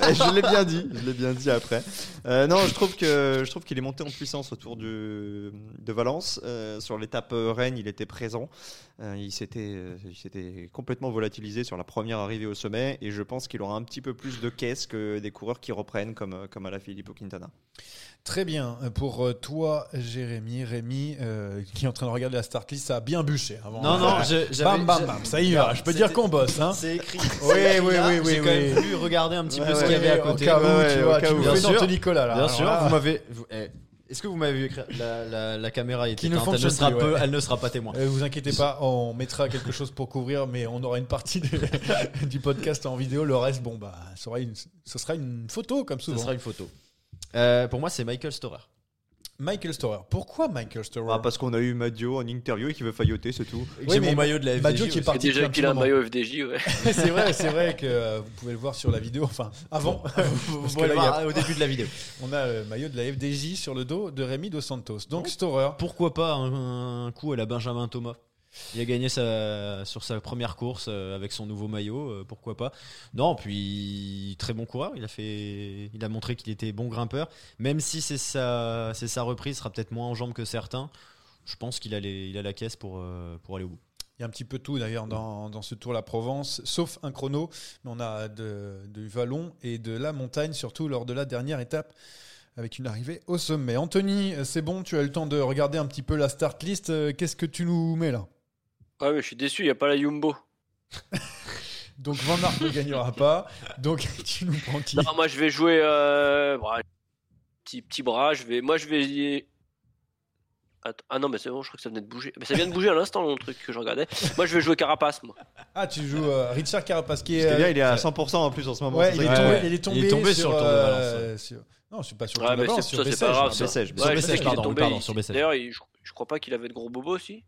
Eh, je l'ai bien dit, je l'ai bien dit après. Euh, non, je trouve que je trouve qu'il est monté en puissance autour du, de Valence. Euh, sur l'étape euh, Rennes, il était présent. Euh, il s'était il s'était complètement volatilisé sur la première arrivée au sommet et je pense qu'il aura un petit peu plus de caisse que des coureurs qui reprennent comme comme Alaphilippe ou Quintana. Très bien. Pour euh, toi, Jérémy, Rémi, euh, qui est en train de regarder la start list, ça a bien bûché. Avant. Non, non, je- bam, bam, bam, ça y va. Je peux dire qu'on bosse. Hein. C'est écrit. Oui, oui, oui, oui. J'ai quand même voulu regarder un petit peu Ouais, ce qu'il y avait à au côté. cas où, Ouais, tu vois, tu Bien sûr. Nicolas là. Bien Alors sûr, là, vous m'avez. eh, Est-ce que vous m'avez vu écrire la, la, la caméra est Qui ne elle ne, sera peu- elle ne sera pas témoin. Euh, vous inquiétez pas, on mettra quelque chose pour couvrir, mais on aura une partie de- du podcast en vidéo. Le reste, bon, bah, ce sera une, ce sera une photo, comme Ce souvent. sera une photo. Euh, pour moi, c'est Michael Storer. Michael Storer. Pourquoi Michael Storer Ah, parce qu'on a eu Madio en interview et qui veut failloter, c'est tout. J'ai mon maillot de la FDJ. Madio qui est aussi. parti Déjà depuis qu'il a un maillot FDJ, ouais. c'est vrai, c'est vrai que euh, vous pouvez le voir sur la vidéo. Enfin, avant. Vous Parce que pourrez là, le il y a- voir au début de la vidéo. On a le maillot de la FDJ sur le dos de Rémi Dos Santos. Donc Storer. Pourquoi pas un, un coup à la Benjamin Thomas? Il a gagné sa, sur sa première course euh, avec son nouveau maillot, euh, pourquoi pas Non, puis très bon coureur. Il a fait, il a montré qu'il était bon grimpeur. Même si c'est sa, c'est sa reprise, sera peut-être moins en jambes que certains. Je pense qu'il a, a la caisse pour, euh, pour aller au bout. Il y a un petit peu tout d'ailleurs dans, dans ce Tour la Provence, sauf un chrono. Mais on a de, du vallon et de la montagne, surtout lors de la dernière étape, avec une arrivée au sommet. Anthony, c'est bon, tu as eu le temps de regarder un petit peu la start list. Qu'est-ce que tu nous mets là? Ouais, mais je suis déçu, il n'y a pas la Jumbo. Donc Van Aert ne gagnera pas. Donc tu nous prends qui? Non, moi je vais jouer. Euh... bah, petit, petit bras, je vais. Moi je vais. Attends, Ah non, mais c'est bon, je crois que ça venait de bouger. Mais ça vient de bouger à l'instant, le truc que je regardais. Moi je vais jouer Carapace, moi. Ah, tu joues euh, Richard Carapace qui est. Euh, il est à 100% en plus en ce moment. Ouais, il est, tombé, il est tombé, Il est tombé sur le Tour de euh, Valence, sur- Non, c'est pas sur le Ouais, Tour de c'est- sur ça c'est Bessèges. pas grave. sur je Bessèges, qu'il est pardon, tombé. pardon, sur. D'ailleurs, il- je, je crois pas qu'il avait de gros bobos aussi.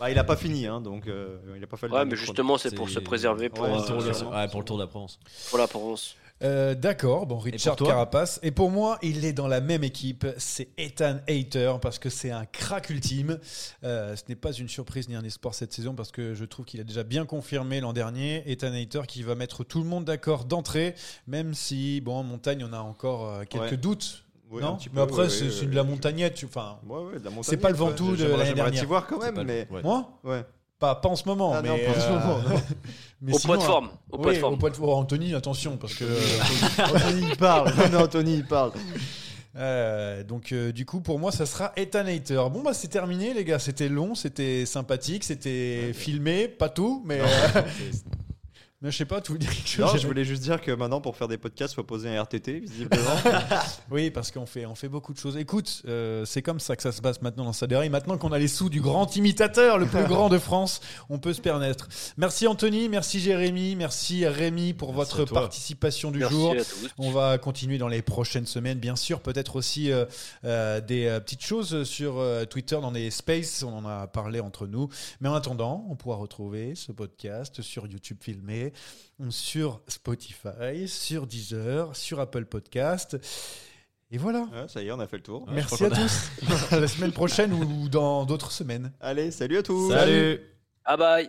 Bah, il a pas fini, hein, donc euh, il a pas fait le Ouais, mais justement, c'est pour se préserver pour, Ouais, euh, le- Ouais, pour le Tour de la Provence. pour la Provence. Euh, D'accord, bon, Richard toi Carapace. Et pour moi, il est dans la même équipe. C'est Ethan Hater parce que c'est un crack ultime. Euh, ce n'est pas une surprise ni un espoir cette saison parce que je trouve qu'il a déjà bien confirmé l'an dernier. Ethan Hater qui va mettre tout le monde d'accord d'entrée, même si, bon, en montagne, on a encore euh, quelques Ouais. doutes. Oui, non un petit peu, Mais après, ouais, c'est ouais, de la montagnette. tu- Enfin, Ouais, ouais, de la c'est pas le Ventoux de l'année dernière. voir quand même, mais. ouais. Moi Ouais. pas, pas en ce moment. Ah non, mais, pas en ce euh, moment, mais Au sinon, poids de forme, au poids de forme. Au poids de forme. Anthony, attention, parce que. Anthony, il parle. Non, Anthony, il parle. Euh, donc euh, du coup pour moi ça sera Ethan Hater. Bon bah c'est terminé les gars, c'était long, c'était sympathique, c'était filmé, pas tout, mais euh, mais je sais pas, tu voulais dire quelque chose Non, je voulais juste dire que maintenant, pour faire des podcasts, faut poser un RTT, visiblement. Oui, parce qu'on fait on fait beaucoup de choses. Écoute, euh, c'est comme ça que ça se passe maintenant dans Saderi. Maintenant qu'on a les sous du grand imitateur, le plus grand de France, on peut se permettre. Merci Anthony, merci Jérémy, merci Rémi pour Merci votre participation du Merci jour. à tous. On va continuer dans les prochaines semaines, bien sûr. Peut-être aussi euh, euh, des euh, petites choses sur euh, Twitter, dans les spaces. On en a parlé entre nous. Mais en attendant, on pourra retrouver ce podcast sur YouTube filmé, sur Spotify, sur Deezer, sur Apple Podcast. Et voilà. Ouais, ça y est, on a fait le tour. Merci à tous. à la semaine prochaine ou dans d'autres semaines. Allez, salut à tous. Salut. Ah bye.